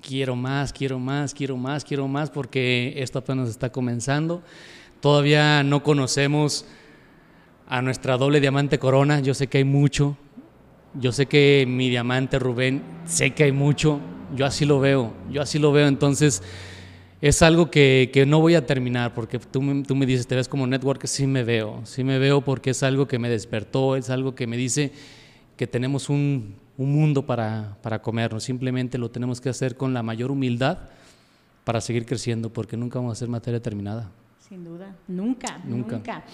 Quiero más, quiero más, quiero más, quiero más, porque esto apenas está comenzando. Todavía no conocemos a nuestra doble diamante corona. Yo sé que hay mucho, yo sé que mi diamante Rubén, sé que hay mucho, yo así lo veo, yo así lo veo, entonces es algo que, que no voy a terminar, porque tú, tú, me dices, te ves como network, sí me veo, sí me veo porque es algo que me despertó, es algo que me dice que tenemos un, un mundo para, para comernos, simplemente lo tenemos que hacer con la mayor humildad para seguir creciendo, porque nunca vamos a ser materia terminada. Sin duda, nunca, nunca. nunca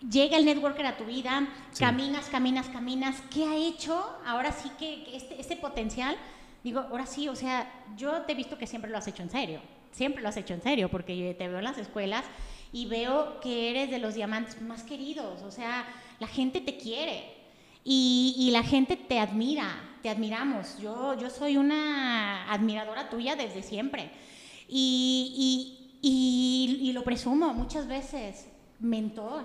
llega el networker a tu vida, caminas, caminas, caminas, ¿qué ha hecho? Ahora sí que, este, este, potencial, digo, ahora sí, o sea, yo te he visto que siempre lo has hecho en serio. siempre lo has hecho en serio, porque te veo en las escuelas y veo que eres de los diamantes más queridos, o sea, la gente te quiere y, y la gente te admira, te admiramos. Yo, yo soy una admiradora tuya desde siempre y, y, y, lo presumo muchas veces, mentor,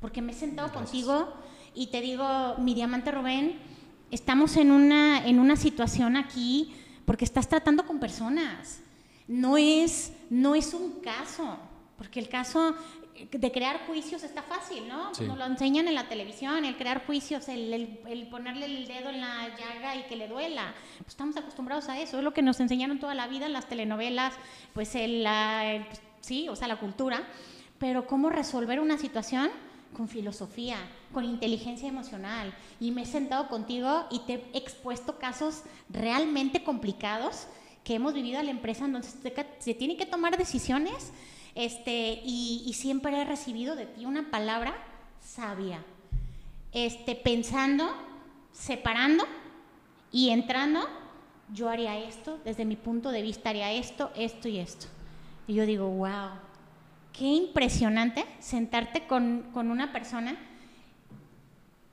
porque me he sentado contigo y te digo, mi diamante Rubén, estamos en una, en una situación aquí porque estás tratando con personas. No es, no es un caso, porque el caso de crear juicios está fácil, ¿no? Nos lo enseñan en la televisión, el crear juicios, el, el, ponerle el dedo en la llaga y que le duela. Pues estamos acostumbrados a eso, es lo que nos enseñaron toda la vida en las telenovelas, pues el, la, sí, o sea, la cultura. Pero cómo resolver una situación con filosofía, con inteligencia emocional. Y me he sentado contigo y te he expuesto casos realmente complicados que hemos vivido en la empresa en donde se, tienen que tomar decisiones este, y, siempre he recibido de ti una palabra sabia, este, pensando, separando y entrando, yo haría esto, desde mi punto de vista haría esto, esto y esto. Y yo digo, wow, qué impresionante sentarte con, con una persona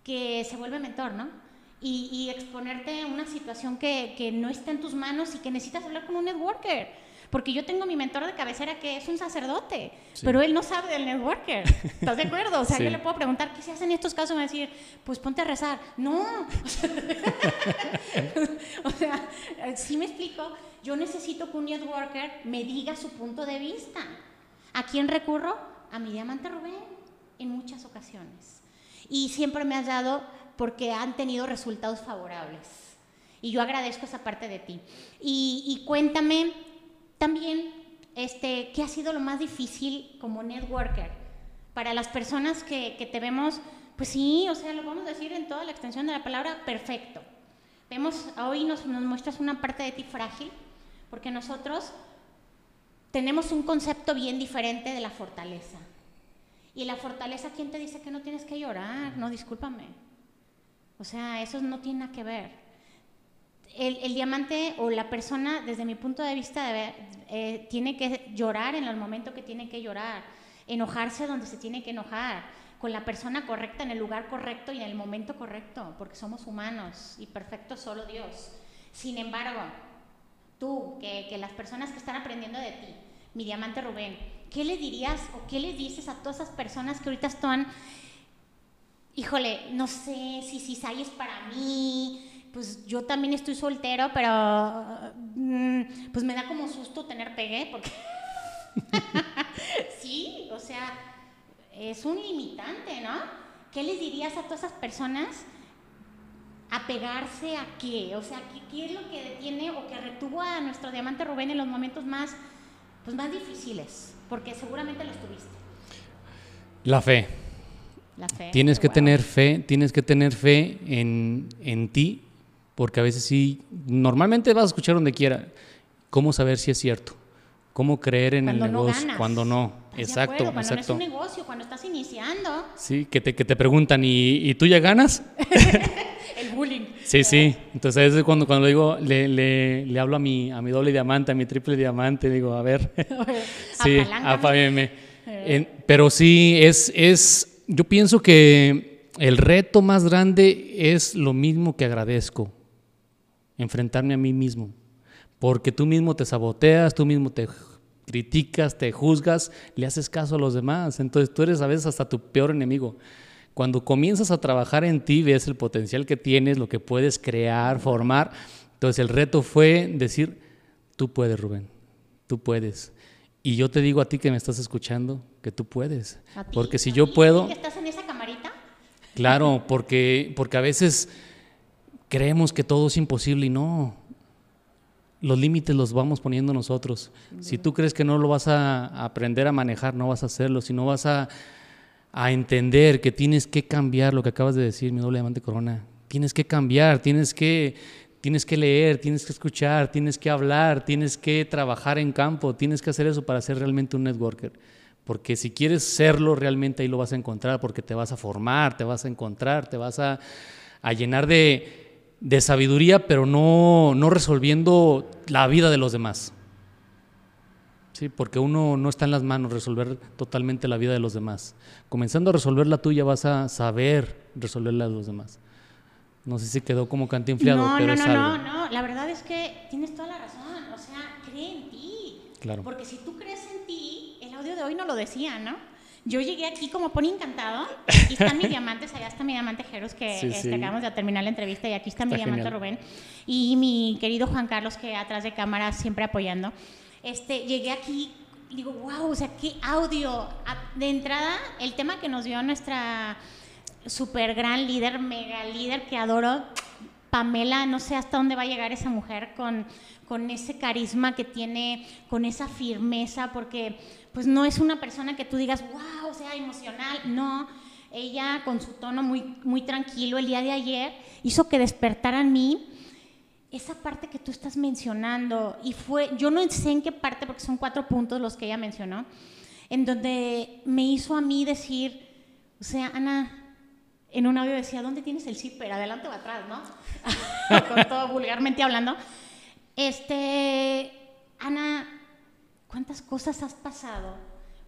que se vuelve mentor, ¿no? Y, y exponerte una situación que, que, no está en tus manos y que necesitas hablar con un networker. Porque yo tengo mi mentor de cabecera que es un sacerdote, pero él no sabe del networker. ¿Estás de acuerdo? O sea, yo le puedo preguntar, ¿qué se hace en estos casos? Y me va a decir, pues ponte a rezar. No. o sea, si me explico, yo necesito que un networker me diga su punto de vista. ¿A quién recurro? A mi diamante Rubén, en muchas ocasiones. Y siempre me has dado porque han tenido resultados favorables. Y yo agradezco esa parte de ti. Y, y cuéntame también, este, ¿qué ha sido lo más difícil como networker? Para las personas que, que te vemos, pues sí, o sea, lo vamos a decir en toda la extensión de la palabra, perfecto. Vemos, hoy nos, nos muestras una parte de ti frágil, porque nosotros tenemos un concepto bien diferente de la fortaleza. Y la fortaleza, ¿quién te dice que no tienes que llorar? No, discúlpame. O sea, eso no tiene nada que ver. El, diamante o la persona, desde mi punto de vista, eh, tiene que llorar en el momento que tiene que llorar, enojarse donde se tiene que enojar, con la persona correcta, en el lugar correcto y en el momento correcto, porque somos humanos y perfecto solo Dios. Sin embargo, tú, que, que las personas que están aprendiendo de ti, mi diamante Rubén, ¿qué le dirías o qué le dices a todas esas personas que ahorita están, híjole, no sé si Cisay es para mí, pues yo también estoy soltero, pero mm, pues me da como susto tener pegue, porque sí, o sea, es un limitante, ¿no? ¿Qué les dirías a todas esas personas? apegarse a qué, o sea, ¿qué, ¿qué, es lo que detiene o que retuvo a nuestro diamante Rubén en los momentos más pues más difíciles, porque seguramente los tuviste. La fe. La fe. Tienes que tener fe, tienes que tener fe en, en ti, porque a veces sí, normalmente vas a escuchar donde quiera. ¿Cómo saber si es cierto? ¿Cómo creer en el negocio cuando no? Exacto, cuando exacto. no es un negocio, cuando estás iniciando. Sí, que te, que te preguntan, ¿y, ¿y tú ya ganas? Sí, sí. Entonces es cuando, cuando digo, le, le, le, hablo a mi, a mi doble diamante, a mi triple diamante, digo, a ver. sí, apágueme. pero sí, es, es, yo pienso que el reto más grande es lo mismo que agradezco, enfrentarme a mí mismo. Porque tú mismo te saboteas, tú mismo te criticas, te juzgas, le haces caso a los demás. Entonces tú eres a veces hasta tu peor enemigo. Cuando comienzas a trabajar en ti, ves el potencial que tienes, lo que puedes crear, formar. Entonces el reto fue decir, tú puedes, Rubén, tú puedes. Y yo te digo a ti que me estás escuchando, que tú puedes. Porque si yo puedo... ¿Estás en esa camarita? Claro, porque, porque a veces creemos que todo es imposible y no. Los límites los vamos poniendo nosotros. Si tú crees que no lo vas a aprender a manejar, no vas a hacerlo. Si no vas a a entender que tienes que cambiar lo que acabas de decir, mi doble diamante corona. Tienes que cambiar, tienes que, tienes que leer, tienes que escuchar, tienes que hablar, tienes que trabajar en campo, tienes que hacer eso para ser realmente un networker. Porque si quieres serlo, realmente ahí lo vas a encontrar, porque te vas a formar, te vas a encontrar, te vas a, a llenar de, de, sabiduría, pero no, no resolviendo la vida de los demás. Sí, porque uno no está en las manos resolver totalmente la vida de los demás. Comenzando a resolver la tuya vas a saber resolver la de los demás. No sé si quedó como cantinfliado, no, pero no, es no, algo. no, no, la verdad es que tienes toda la razón, o sea, cree en ti. Claro. Porque si tú crees en ti, el audio de hoy no lo decía, ¿no? Yo llegué aquí como pone encantado, aquí están mis diamantes, allá está mi diamante Jerus, que Sí, este, sí. acabamos de terminar la entrevista, y aquí está, mi Está diamante genial. Rubén, y mi querido Juan Carlos, que atrás de cámara siempre apoyando. Este, llegué aquí, digo, wow, o sea, qué audio. De entrada, el tema que nos dio nuestra super gran líder, mega líder que adoro, Pamela, no sé hasta dónde va a llegar esa mujer con, con ese carisma que tiene, con esa firmeza, porque pues no es una persona que tú digas, wow, o sea, emocional, no. Ella con su tono muy, muy tranquilo el día de ayer hizo que despertara en mí esa parte que tú estás mencionando. Y fue, yo no sé en qué parte, porque son cuatro puntos los que ella mencionó, en donde me hizo a mí decir, o sea, Ana, en un audio decía, ¿dónde tienes el zipper? ¿Adelante o atrás, no? Con todo vulgarmente hablando. Este, Ana, ¿cuántas cosas has pasado?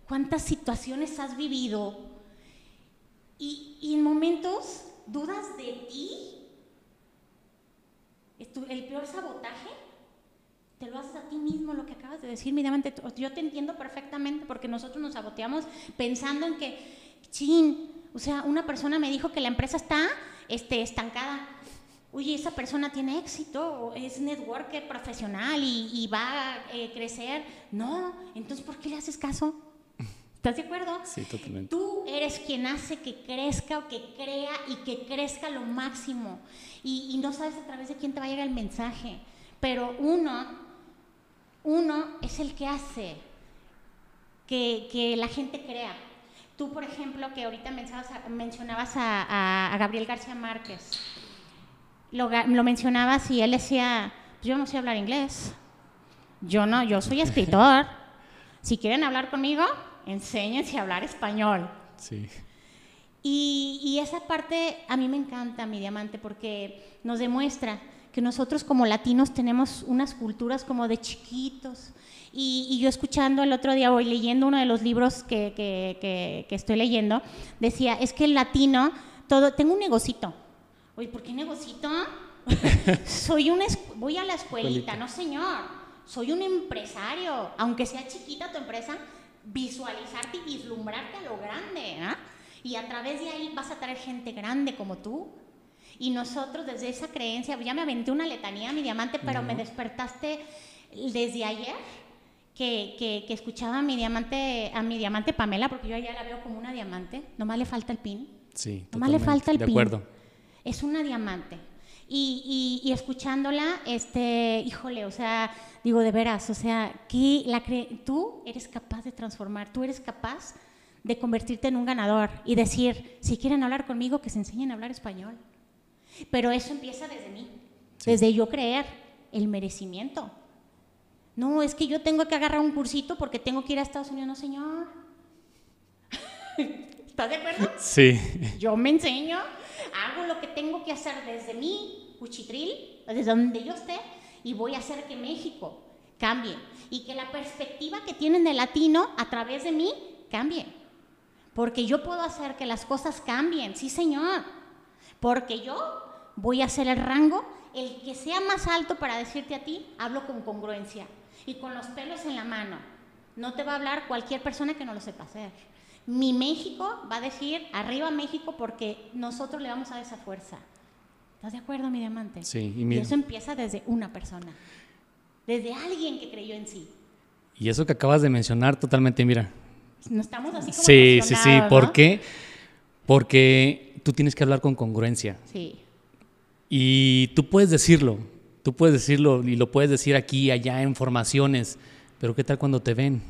¿Cuántas situaciones has vivido? Y, y en momentos dudas de ti. El peor sabotaje te lo haces a ti mismo, lo que acabas de decir, mi Yo te entiendo perfectamente porque nosotros nos saboteamos pensando en que, chin, o sea, una persona me dijo que la empresa está este, estancada. Oye, esa persona tiene éxito, es networker profesional y, y va a eh, crecer. No, entonces, ¿por qué le haces caso? ¿Estás de acuerdo? Sí, totalmente. Tú eres quien hace que crezca o que crea y que crezca lo máximo. Y, y no sabes a través de quién te va a llegar el mensaje. Pero uno, uno es el que hace que, que la gente crea. Tú, por ejemplo, que ahorita mencionabas a, a, a- a Gabriel García Márquez, lo, lo mencionabas y él decía, "Pues yo no sé hablar inglés. Yo no, yo soy escritor. Si quieren hablar conmigo, enséñense a hablar español. Sí. Y, y esa parte a mí me encanta, mi diamante, porque nos demuestra que nosotros como latinos tenemos unas culturas como de chiquitos. Y, y yo escuchando el otro día, hoy leyendo uno de los libros que, que- que- que estoy leyendo, decía, es que el latino, todo, tengo un negocito. Oye, ¿por qué negocito? Soy un, es- voy a la escuelita, Escuelita. no señor. Soy un empresario, aunque sea chiquita tu empresa, visualizarte y vislumbrarte a lo grande, ¿ah? Y a través de ahí vas a traer gente grande como tú. Y nosotros desde esa creencia, ya me aventé una letanía, mi diamante, pero me despertaste desde ayer que, que- que escuchaba a mi diamante, a mi diamante Pamela, porque yo ya la veo como una diamante, nomás le falta el pin. Sí, Nomás le falta el De pin. acuerdo. Es una diamante. Y, y- y escuchándola, este, híjole, o sea, digo de veras, o sea, que la cre- tú eres capaz de transformar, tú eres capaz de convertirte en un ganador y decir, si quieren hablar conmigo, que se enseñen a hablar español. Pero eso empieza desde mí, desde yo creer el merecimiento. No, es que yo tengo que agarrar un cursito porque tengo que ir a Estados Unidos, no, señor. ¿Estás de acuerdo? Sí. Yo me enseño, hago lo que tengo que hacer desde mi cuchitril, desde donde yo esté, y voy a hacer que México cambie. Y que la perspectiva que tienen de latino a través de mí cambie. Porque yo puedo hacer que las cosas cambien, sí señor. Porque yo voy a hacer el rango, el que sea más alto para decirte a ti, hablo con congruencia y con los pelos en la mano. No te va a hablar cualquier persona que no lo sepa hacer. Mi México va a decir, arriba México, porque nosotros le vamos a dar esa fuerza. ¿Estás de acuerdo, mi diamante? Sí, y y mira- eso empieza desde una persona, desde alguien que creyó en sí. Y eso que acabas de mencionar totalmente, mira. No estamos así como Sí, sí, sí. emocionados, ¿Por ¿no? qué? Porque tú tienes que hablar con congruencia. Sí, Y tú puedes decirlo, tú puedes decirlo y lo puedes decir aquí, allá, en formaciones, pero ¿qué tal cuando te ven?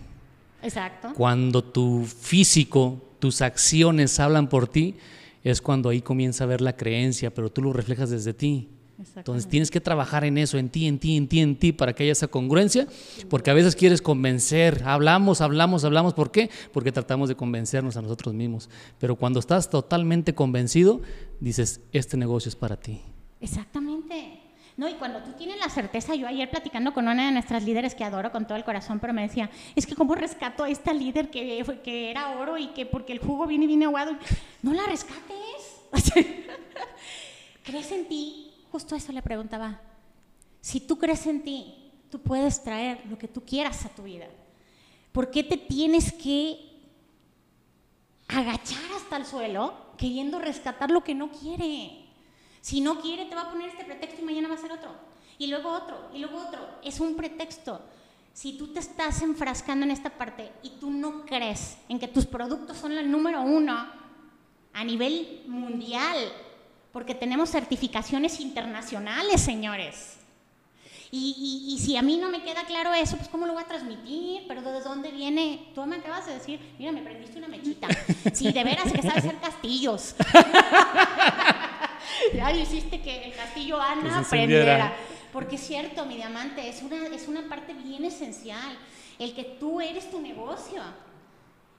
Exacto. Cuando tu físico, tus acciones hablan por ti, es cuando ahí comienza a ver la creencia, pero tú lo reflejas desde ti. Entonces tienes que trabajar en eso, en ti, en ti, en ti, en ti, para que haya esa congruencia, porque a veces quieres convencer, hablamos, hablamos, hablamos, ¿por qué? Porque tratamos de convencernos a nosotros mismos, pero cuando estás totalmente convencido, dices, este negocio es para ti. Exactamente. No, y cuando tú tienes la certeza, yo ayer platicando con una de nuestras líderes que adoro con todo el corazón, pero me decía, es que cómo rescato a esta líder que, que era oro y que porque el jugo viene y viene aguado, no la rescates. ¿Crees en ti? Justo eso le preguntaba. Si tú crees en ti, tú puedes traer lo que tú quieras a tu vida. ¿Por qué te tienes que agachar hasta el suelo queriendo rescatar lo que no quiere? Si no quiere, te va a poner este pretexto y mañana va a ser otro. Y luego otro, y luego otro. Es un pretexto. Si tú te estás enfrascando en esta parte y tú no crees en que tus productos son el número uno a nivel mundial, porque tenemos certificaciones internacionales, señores. Y, y, si a mí no me queda claro eso, pues ¿cómo lo voy a transmitir? ¿Pero de dónde viene? Tú me acabas de decir, mira, me prendiste una mechita. Sí, de veras que sabes hacer castillos. ya hiciste que el castillo Ana prendiera. Porque es cierto, mi diamante, es una, es una parte bien esencial. El que tú eres tu negocio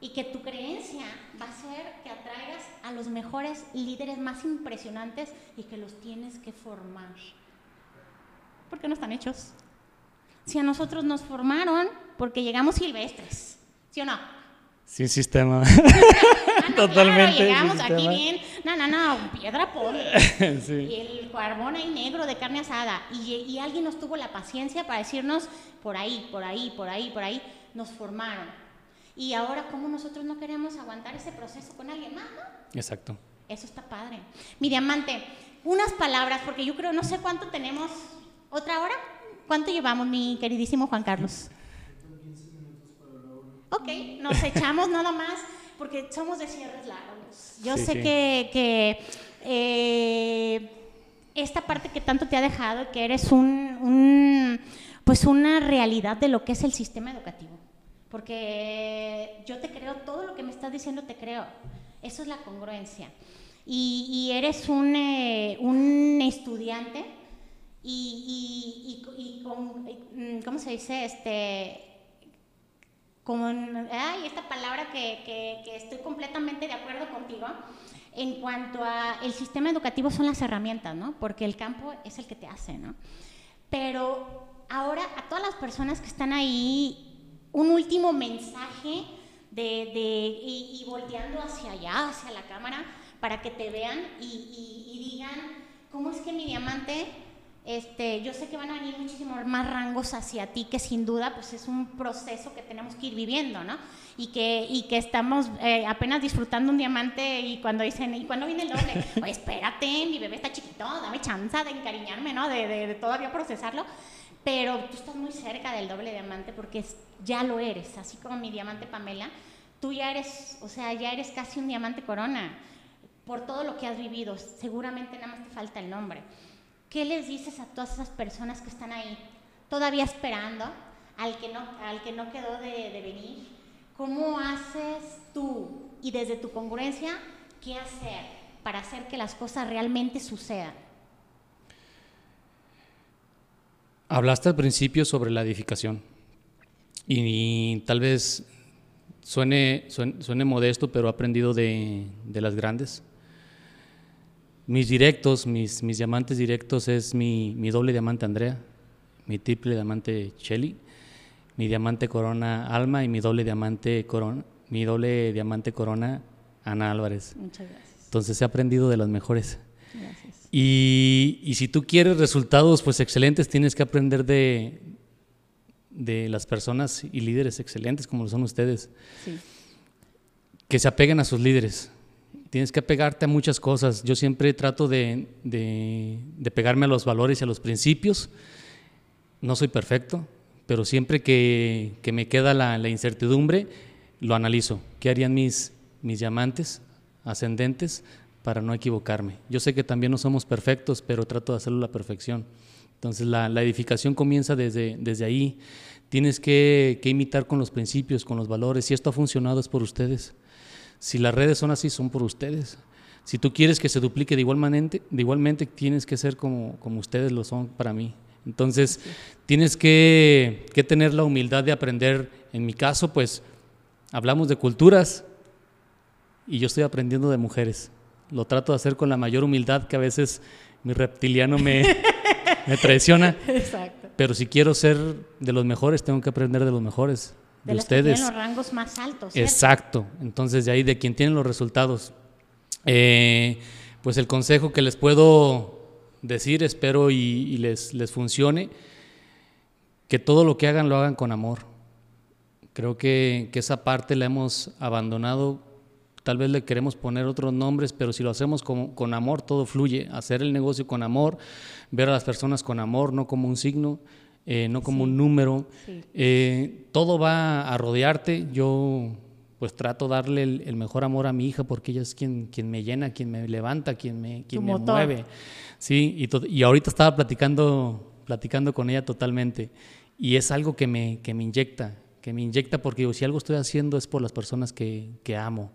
y que tu creencia va a ser que atraigas a los mejores líderes más impresionantes y que los tienes que formar. Porque no están hechos. Si a nosotros nos formaron porque llegamos silvestres, ¿sí o no? Sin sistema. Totalmente. llegamos aquí bien. No, no, no, piedra poli. Y el carbón ahí negro de carne asada. Y, y, alguien nos tuvo la paciencia para decirnos por ahí, por ahí, por ahí, por ahí. Nos formaron. Y ahora, ¿cómo nosotros no queremos aguantar ese proceso con alguien más? Exacto. Eso está padre. Mi diamante, unas palabras, porque yo creo, no sé cuánto tenemos. ¿Otra hora? ¿Cuánto llevamos, mi queridísimo Juan Carlos? Ok, nos echamos nada más porque somos de cierres largos. Yo sé que, eh, esta parte que tanto te ha dejado, que eres un, pues una realidad de lo que es el sistema educativo. Porque yo te creo, todo lo que me estás diciendo te creo. Eso es la congruencia. Y, eres un, eh, un estudiante y, y, con, mm, ¿cómo se dice? Este, con, ay, esta palabra que, estoy completamente de acuerdo contigo, en cuanto a el sistema educativo son las herramientas, ¿no? Porque el campo es el que te hace, ¿no? Pero ahora a todas las personas que están ahí, un último mensaje de, de y, volteando hacia allá, hacia la cámara, para que te vean y digan, ¿cómo es que mi diamante este, yo sé que van a venir muchísimos más rangos hacia ti, que sin duda pues es un proceso que tenemos que ir viviendo, ¿no? Y que, y que estamos eh, apenas disfrutando un diamante y cuando dicen, ¿y cuando viene el doble? Oye, espérate, mi bebé está chiquito, dame chance de encariñarme, ¿no? De, de, todavía procesarlo. Pero tú estás muy cerca del doble diamante porque ya lo eres, así como mi diamante Pamela, tú ya eres, o sea, ya eres casi un diamante corona por todo lo que has vivido. Seguramente nada más te falta el nombre. ¿Qué les dices a todas esas personas que están ahí, todavía esperando, al que no, al que no quedó de, venir? ¿Cómo haces tú y desde tu congruencia qué hacer para hacer que las cosas realmente sucedan? Hablaste al principio sobre la edificación y, tal vez suene, suene, modesto, pero he aprendido de, de las grandes. Mis directos, mis, mis diamantes directos es mi, mi doble diamante Andrea, mi triple diamante Shelly, mi diamante corona Alma y mi doble diamante corona, mi doble diamante corona Ana Álvarez. Muchas gracias. Entonces he aprendido de las mejores. Gracias. Y, y, si tú quieres resultados pues excelentes, tienes que aprender de, de las personas y líderes excelentes como lo son ustedes. Sí. Que se apeguen a sus líderes tienes que apegarte a muchas cosas. Yo siempre trato de, de, pegarme a los valores y a los principios. No soy perfecto, pero siempre que, que me queda la, la, incertidumbre, lo analizo. ¿Qué harían mis, mis diamantes ascendentes para no equivocarme? Yo sé que también no somos perfectos, pero trato de hacerlo a la perfección. Entonces la, la edificación comienza desde, desde ahí. Tienes que, que imitar con los principios, con los valores. Si esto ha funcionado es por ustedes. Si las redes son así, son por ustedes. Si tú quieres que se duplique de, igualmente, de igualmente, tienes que ser como, como ustedes lo son para mí. Entonces, tienes que, que, tener la humildad de aprender. En mi caso, pues, hablamos de culturas y yo estoy aprendiendo de mujeres. Lo trato de hacer con la mayor humildad que a veces mi reptiliano me, me traiciona. Exacto. Pero si quiero ser de los mejores, tengo que aprender de los mejores, de, que ustedes. tienen los rangos más altos. ¿cierto? Exacto. Entonces, de ahí de quien tiene los resultados. Eh, pues el consejo que les puedo decir, espero y, y les, les funcione, que todo lo que hagan lo hagan con amor. Creo que, que esa parte la hemos abandonado. Tal vez le queremos poner otros nombres, pero si lo hacemos con, con amor, todo fluye. Hacer el negocio con amor, ver a las personas con amor, no como un signo, eh, no como un número. Sí. Eh, todo va a rodearte. Yo pues trato de darle el, el mejor amor a mi hija porque ella es quien, quien me llena, quien me levanta, quien me, quien me mueve. Sí, y, y ahorita estaba platicando, platicando con ella totalmente. Y es algo que me, que me inyecta, que me inyecta porque digo, si algo estoy haciendo es por las personas que, que amo.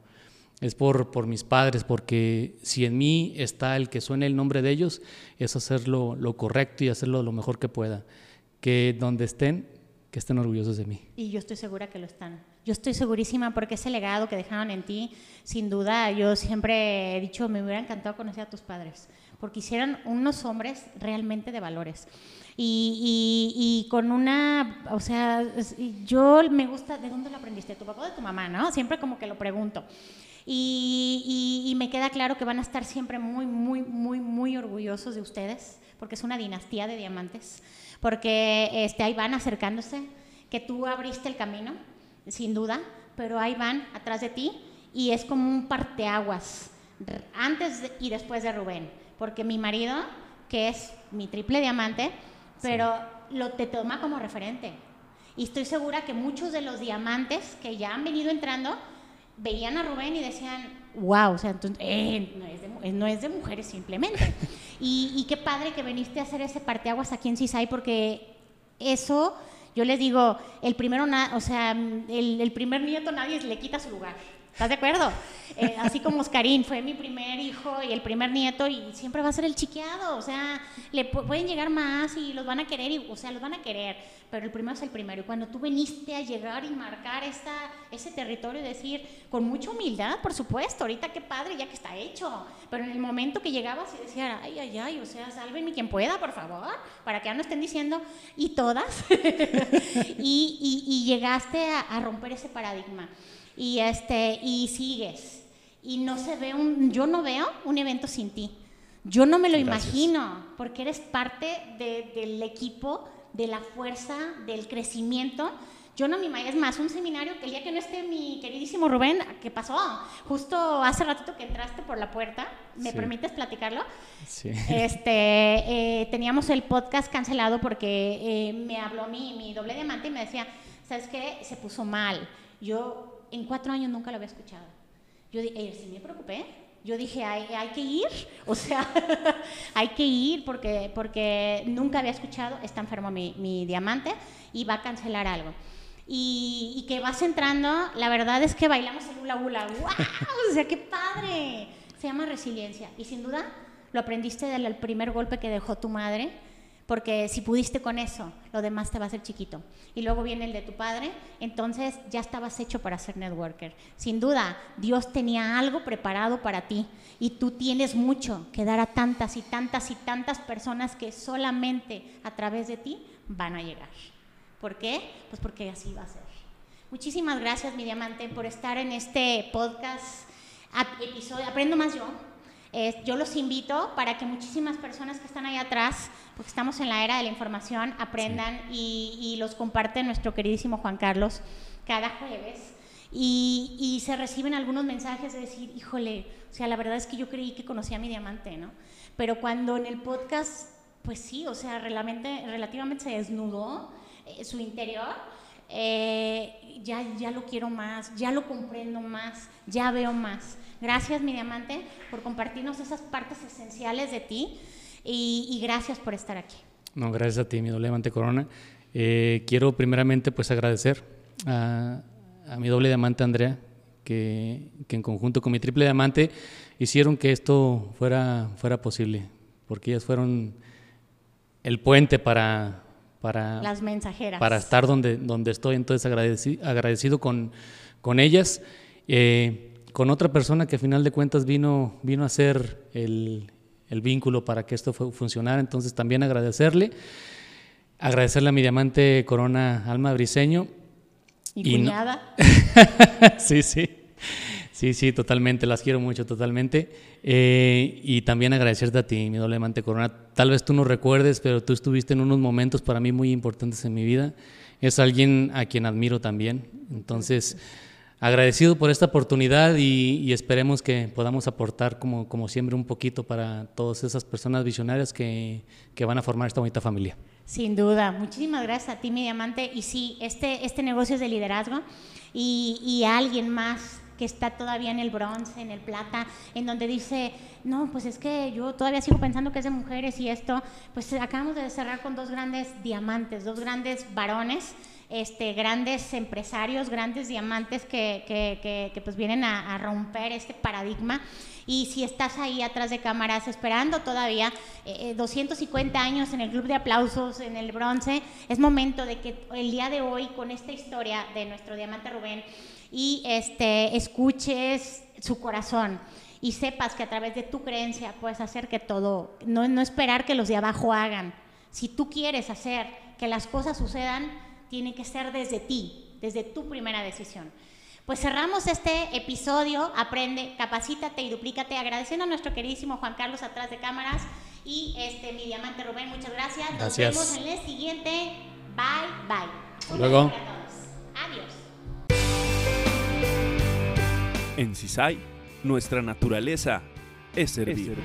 Es por, por mis padres, porque si en mí está el que suene el nombre de ellos, es hacer lo, lo correcto y hacerlo lo mejor que pueda. Que donde estén, que estén orgullosos de mí. Y yo estoy segura que lo están. Yo estoy segurísima porque ese legado que dejaron en ti, sin duda, yo siempre he dicho, me hubiera encantado conocer a tus padres, porque hicieron unos hombres realmente de valores. Y, y- y con una, o sea, yo me gusta, ¿de dónde lo aprendiste? ¿Tu papá o de tu mamá? ¿No? Siempre como que lo pregunto. Y, y- y me queda claro que van a estar siempre muy, muy, muy, muy orgullosos de ustedes, porque es una dinastía de diamantes, porque este, ahí van acercándose, que tú abriste el camino, sin duda, pero ahí van atrás de ti y es como un parteaguas, antes y después de Rubén, porque mi marido, que es mi triple diamante, pero lo te toma como referente. Y estoy segura que muchos de los diamantes que ya han venido entrando veían a Rubén y decían, wow, o sea, entonces, eh, no, es de, no es de mujeres simplemente. y, y qué padre que viniste a hacer ese parteaguas aquí en CISAI porque eso, yo les digo, el primero, na- o sea, el, el primer nieto nadie le quita su lugar. ¿Estás de acuerdo? Eh, así como Oscarín fue mi primer hijo y el primer nieto y siempre va a ser el chiqueado, o sea, le pu- pueden llegar más y los van a querer, y, o sea, los van a querer, pero el primero es el primero. Y cuando tú viniste a llegar y marcar esta, ese territorio y decir, con mucha humildad, por supuesto, ahorita qué padre, ya que está hecho, pero en el momento que llegabas y decías, ay, ay, ay, o sea, sálvenme quien pueda, por favor, para que ya no estén diciendo, y todas, y, y- y llegaste a, a romper ese paradigma y este y sigues y no se ve un yo no veo un evento sin ti yo no me lo Gracias. imagino porque eres parte de- del equipo de la fuerza del crecimiento yo no me imagino es más un seminario que el día que no esté mi queridísimo Rubén ¿qué pasó? justo hace ratito que entraste por la puerta ¿me Sí. permites platicarlo? Sí. Este, eh, teníamos el podcast cancelado porque eh, me habló mi, mi doble diamante y me decía, ¿sabes qué? Se puso mal. Yo en cuatro años nunca lo había escuchado. Yo di- eh, sí me preocupé. Yo dije, hay, hay que ir, o sea, hay que ir porque, porque nunca había escuchado, está enfermo mi, mi diamante y va a cancelar algo. Y, y que vas entrando, la verdad es que bailamos el hula hula, ¡wow! O sea, qué padre. Se llama resiliencia y sin duda lo aprendiste del el primer golpe que dejó tu madre, porque si pudiste con eso, lo demás te va a hacer chiquito. Y luego viene el de tu padre, entonces ya estabas hecho para ser networker. Sin duda, Dios tenía algo preparado para ti y tú tienes mucho que dar a tantas y tantas y tantas personas que solamente a través de ti van a llegar. ¿Por qué? Pues porque así va a ser. Muchísimas gracias, mi diamante, por estar en este podcast episodio. Aprendo más yo. Eh, yo los invito para que muchísimas personas que están ahí atrás, porque estamos en la era de la información, aprendan y, y los comparte nuestro queridísimo Juan Carlos cada jueves. Y, y se reciben algunos mensajes de decir, híjole, o sea, la verdad es que yo creí que conocía a mi diamante, ¿no? Pero cuando en el podcast, pues sí, o sea, relativamente, relativamente se desnudó eh, su interior, eh, ya, ya lo quiero más, ya lo comprendo más, ya veo más. Gracias, mi diamante, por compartirnos esas partes esenciales de ti y, y gracias por estar aquí. No, gracias a ti, mi doble diamante corona. Eh, quiero primeramente pues agradecer a, a mi doble diamante Andrea, que, que en conjunto con mi triple diamante hicieron que esto fuera, fuera posible, porque ellas fueron el puente para, para, Las mensajeras. para estar donde, donde estoy. Entonces agradeci- agradecido con, con ellas. Eh, con otra persona que a final de cuentas vino, vino a ser el, el vínculo para que esto funcionara. Entonces también agradecerle, agradecerle a mi diamante Corona Alma Briseño. Y, cuñada. sí, sí. Sí, sí, totalmente, las quiero mucho, totalmente. Eh, y también agradecerte a ti, mi doble diamante corona. Tal vez tú no recuerdes, pero tú estuviste en unos momentos para mí muy importantes en mi vida. Es alguien a quien admiro también. Entonces, agradecido por esta oportunidad y, esperemos que podamos aportar, como, como siempre, un poquito para todas esas personas visionarias que, que van a formar esta bonita familia. Sin duda. Muchísimas gracias a ti, mi diamante. Y sí, este, este negocio es de liderazgo y, y alguien más que está todavía en el bronce, en el plata, en donde dice, no, pues es que yo todavía sigo pensando que es de mujeres y esto, pues acabamos de cerrar con dos grandes diamantes, dos grandes varones este, grandes empresarios, grandes diamantes que, que, pues vienen a, romper este paradigma. Y si estás ahí atrás de cámaras esperando todavía 250 eh, eh, años en el club de aplausos, en el bronce, es momento de que el día de hoy, con esta historia de nuestro diamante Rubén, y este, escuches su corazón y sepas que a través de tu creencia puedes hacer que todo, no, no esperar que los de abajo hagan. Si tú quieres hacer que las cosas sucedan, tiene que ser desde ti, desde tu primera decisión. Pues cerramos este episodio, aprende, capacítate y duplícate, agradeciendo a nuestro queridísimo Juan Carlos atrás de cámaras y este mi diamante Rubén, muchas gracias. Nos vemos en el siguiente. Bye, bye. Luego. En CISAI, nuestra naturaleza es servir.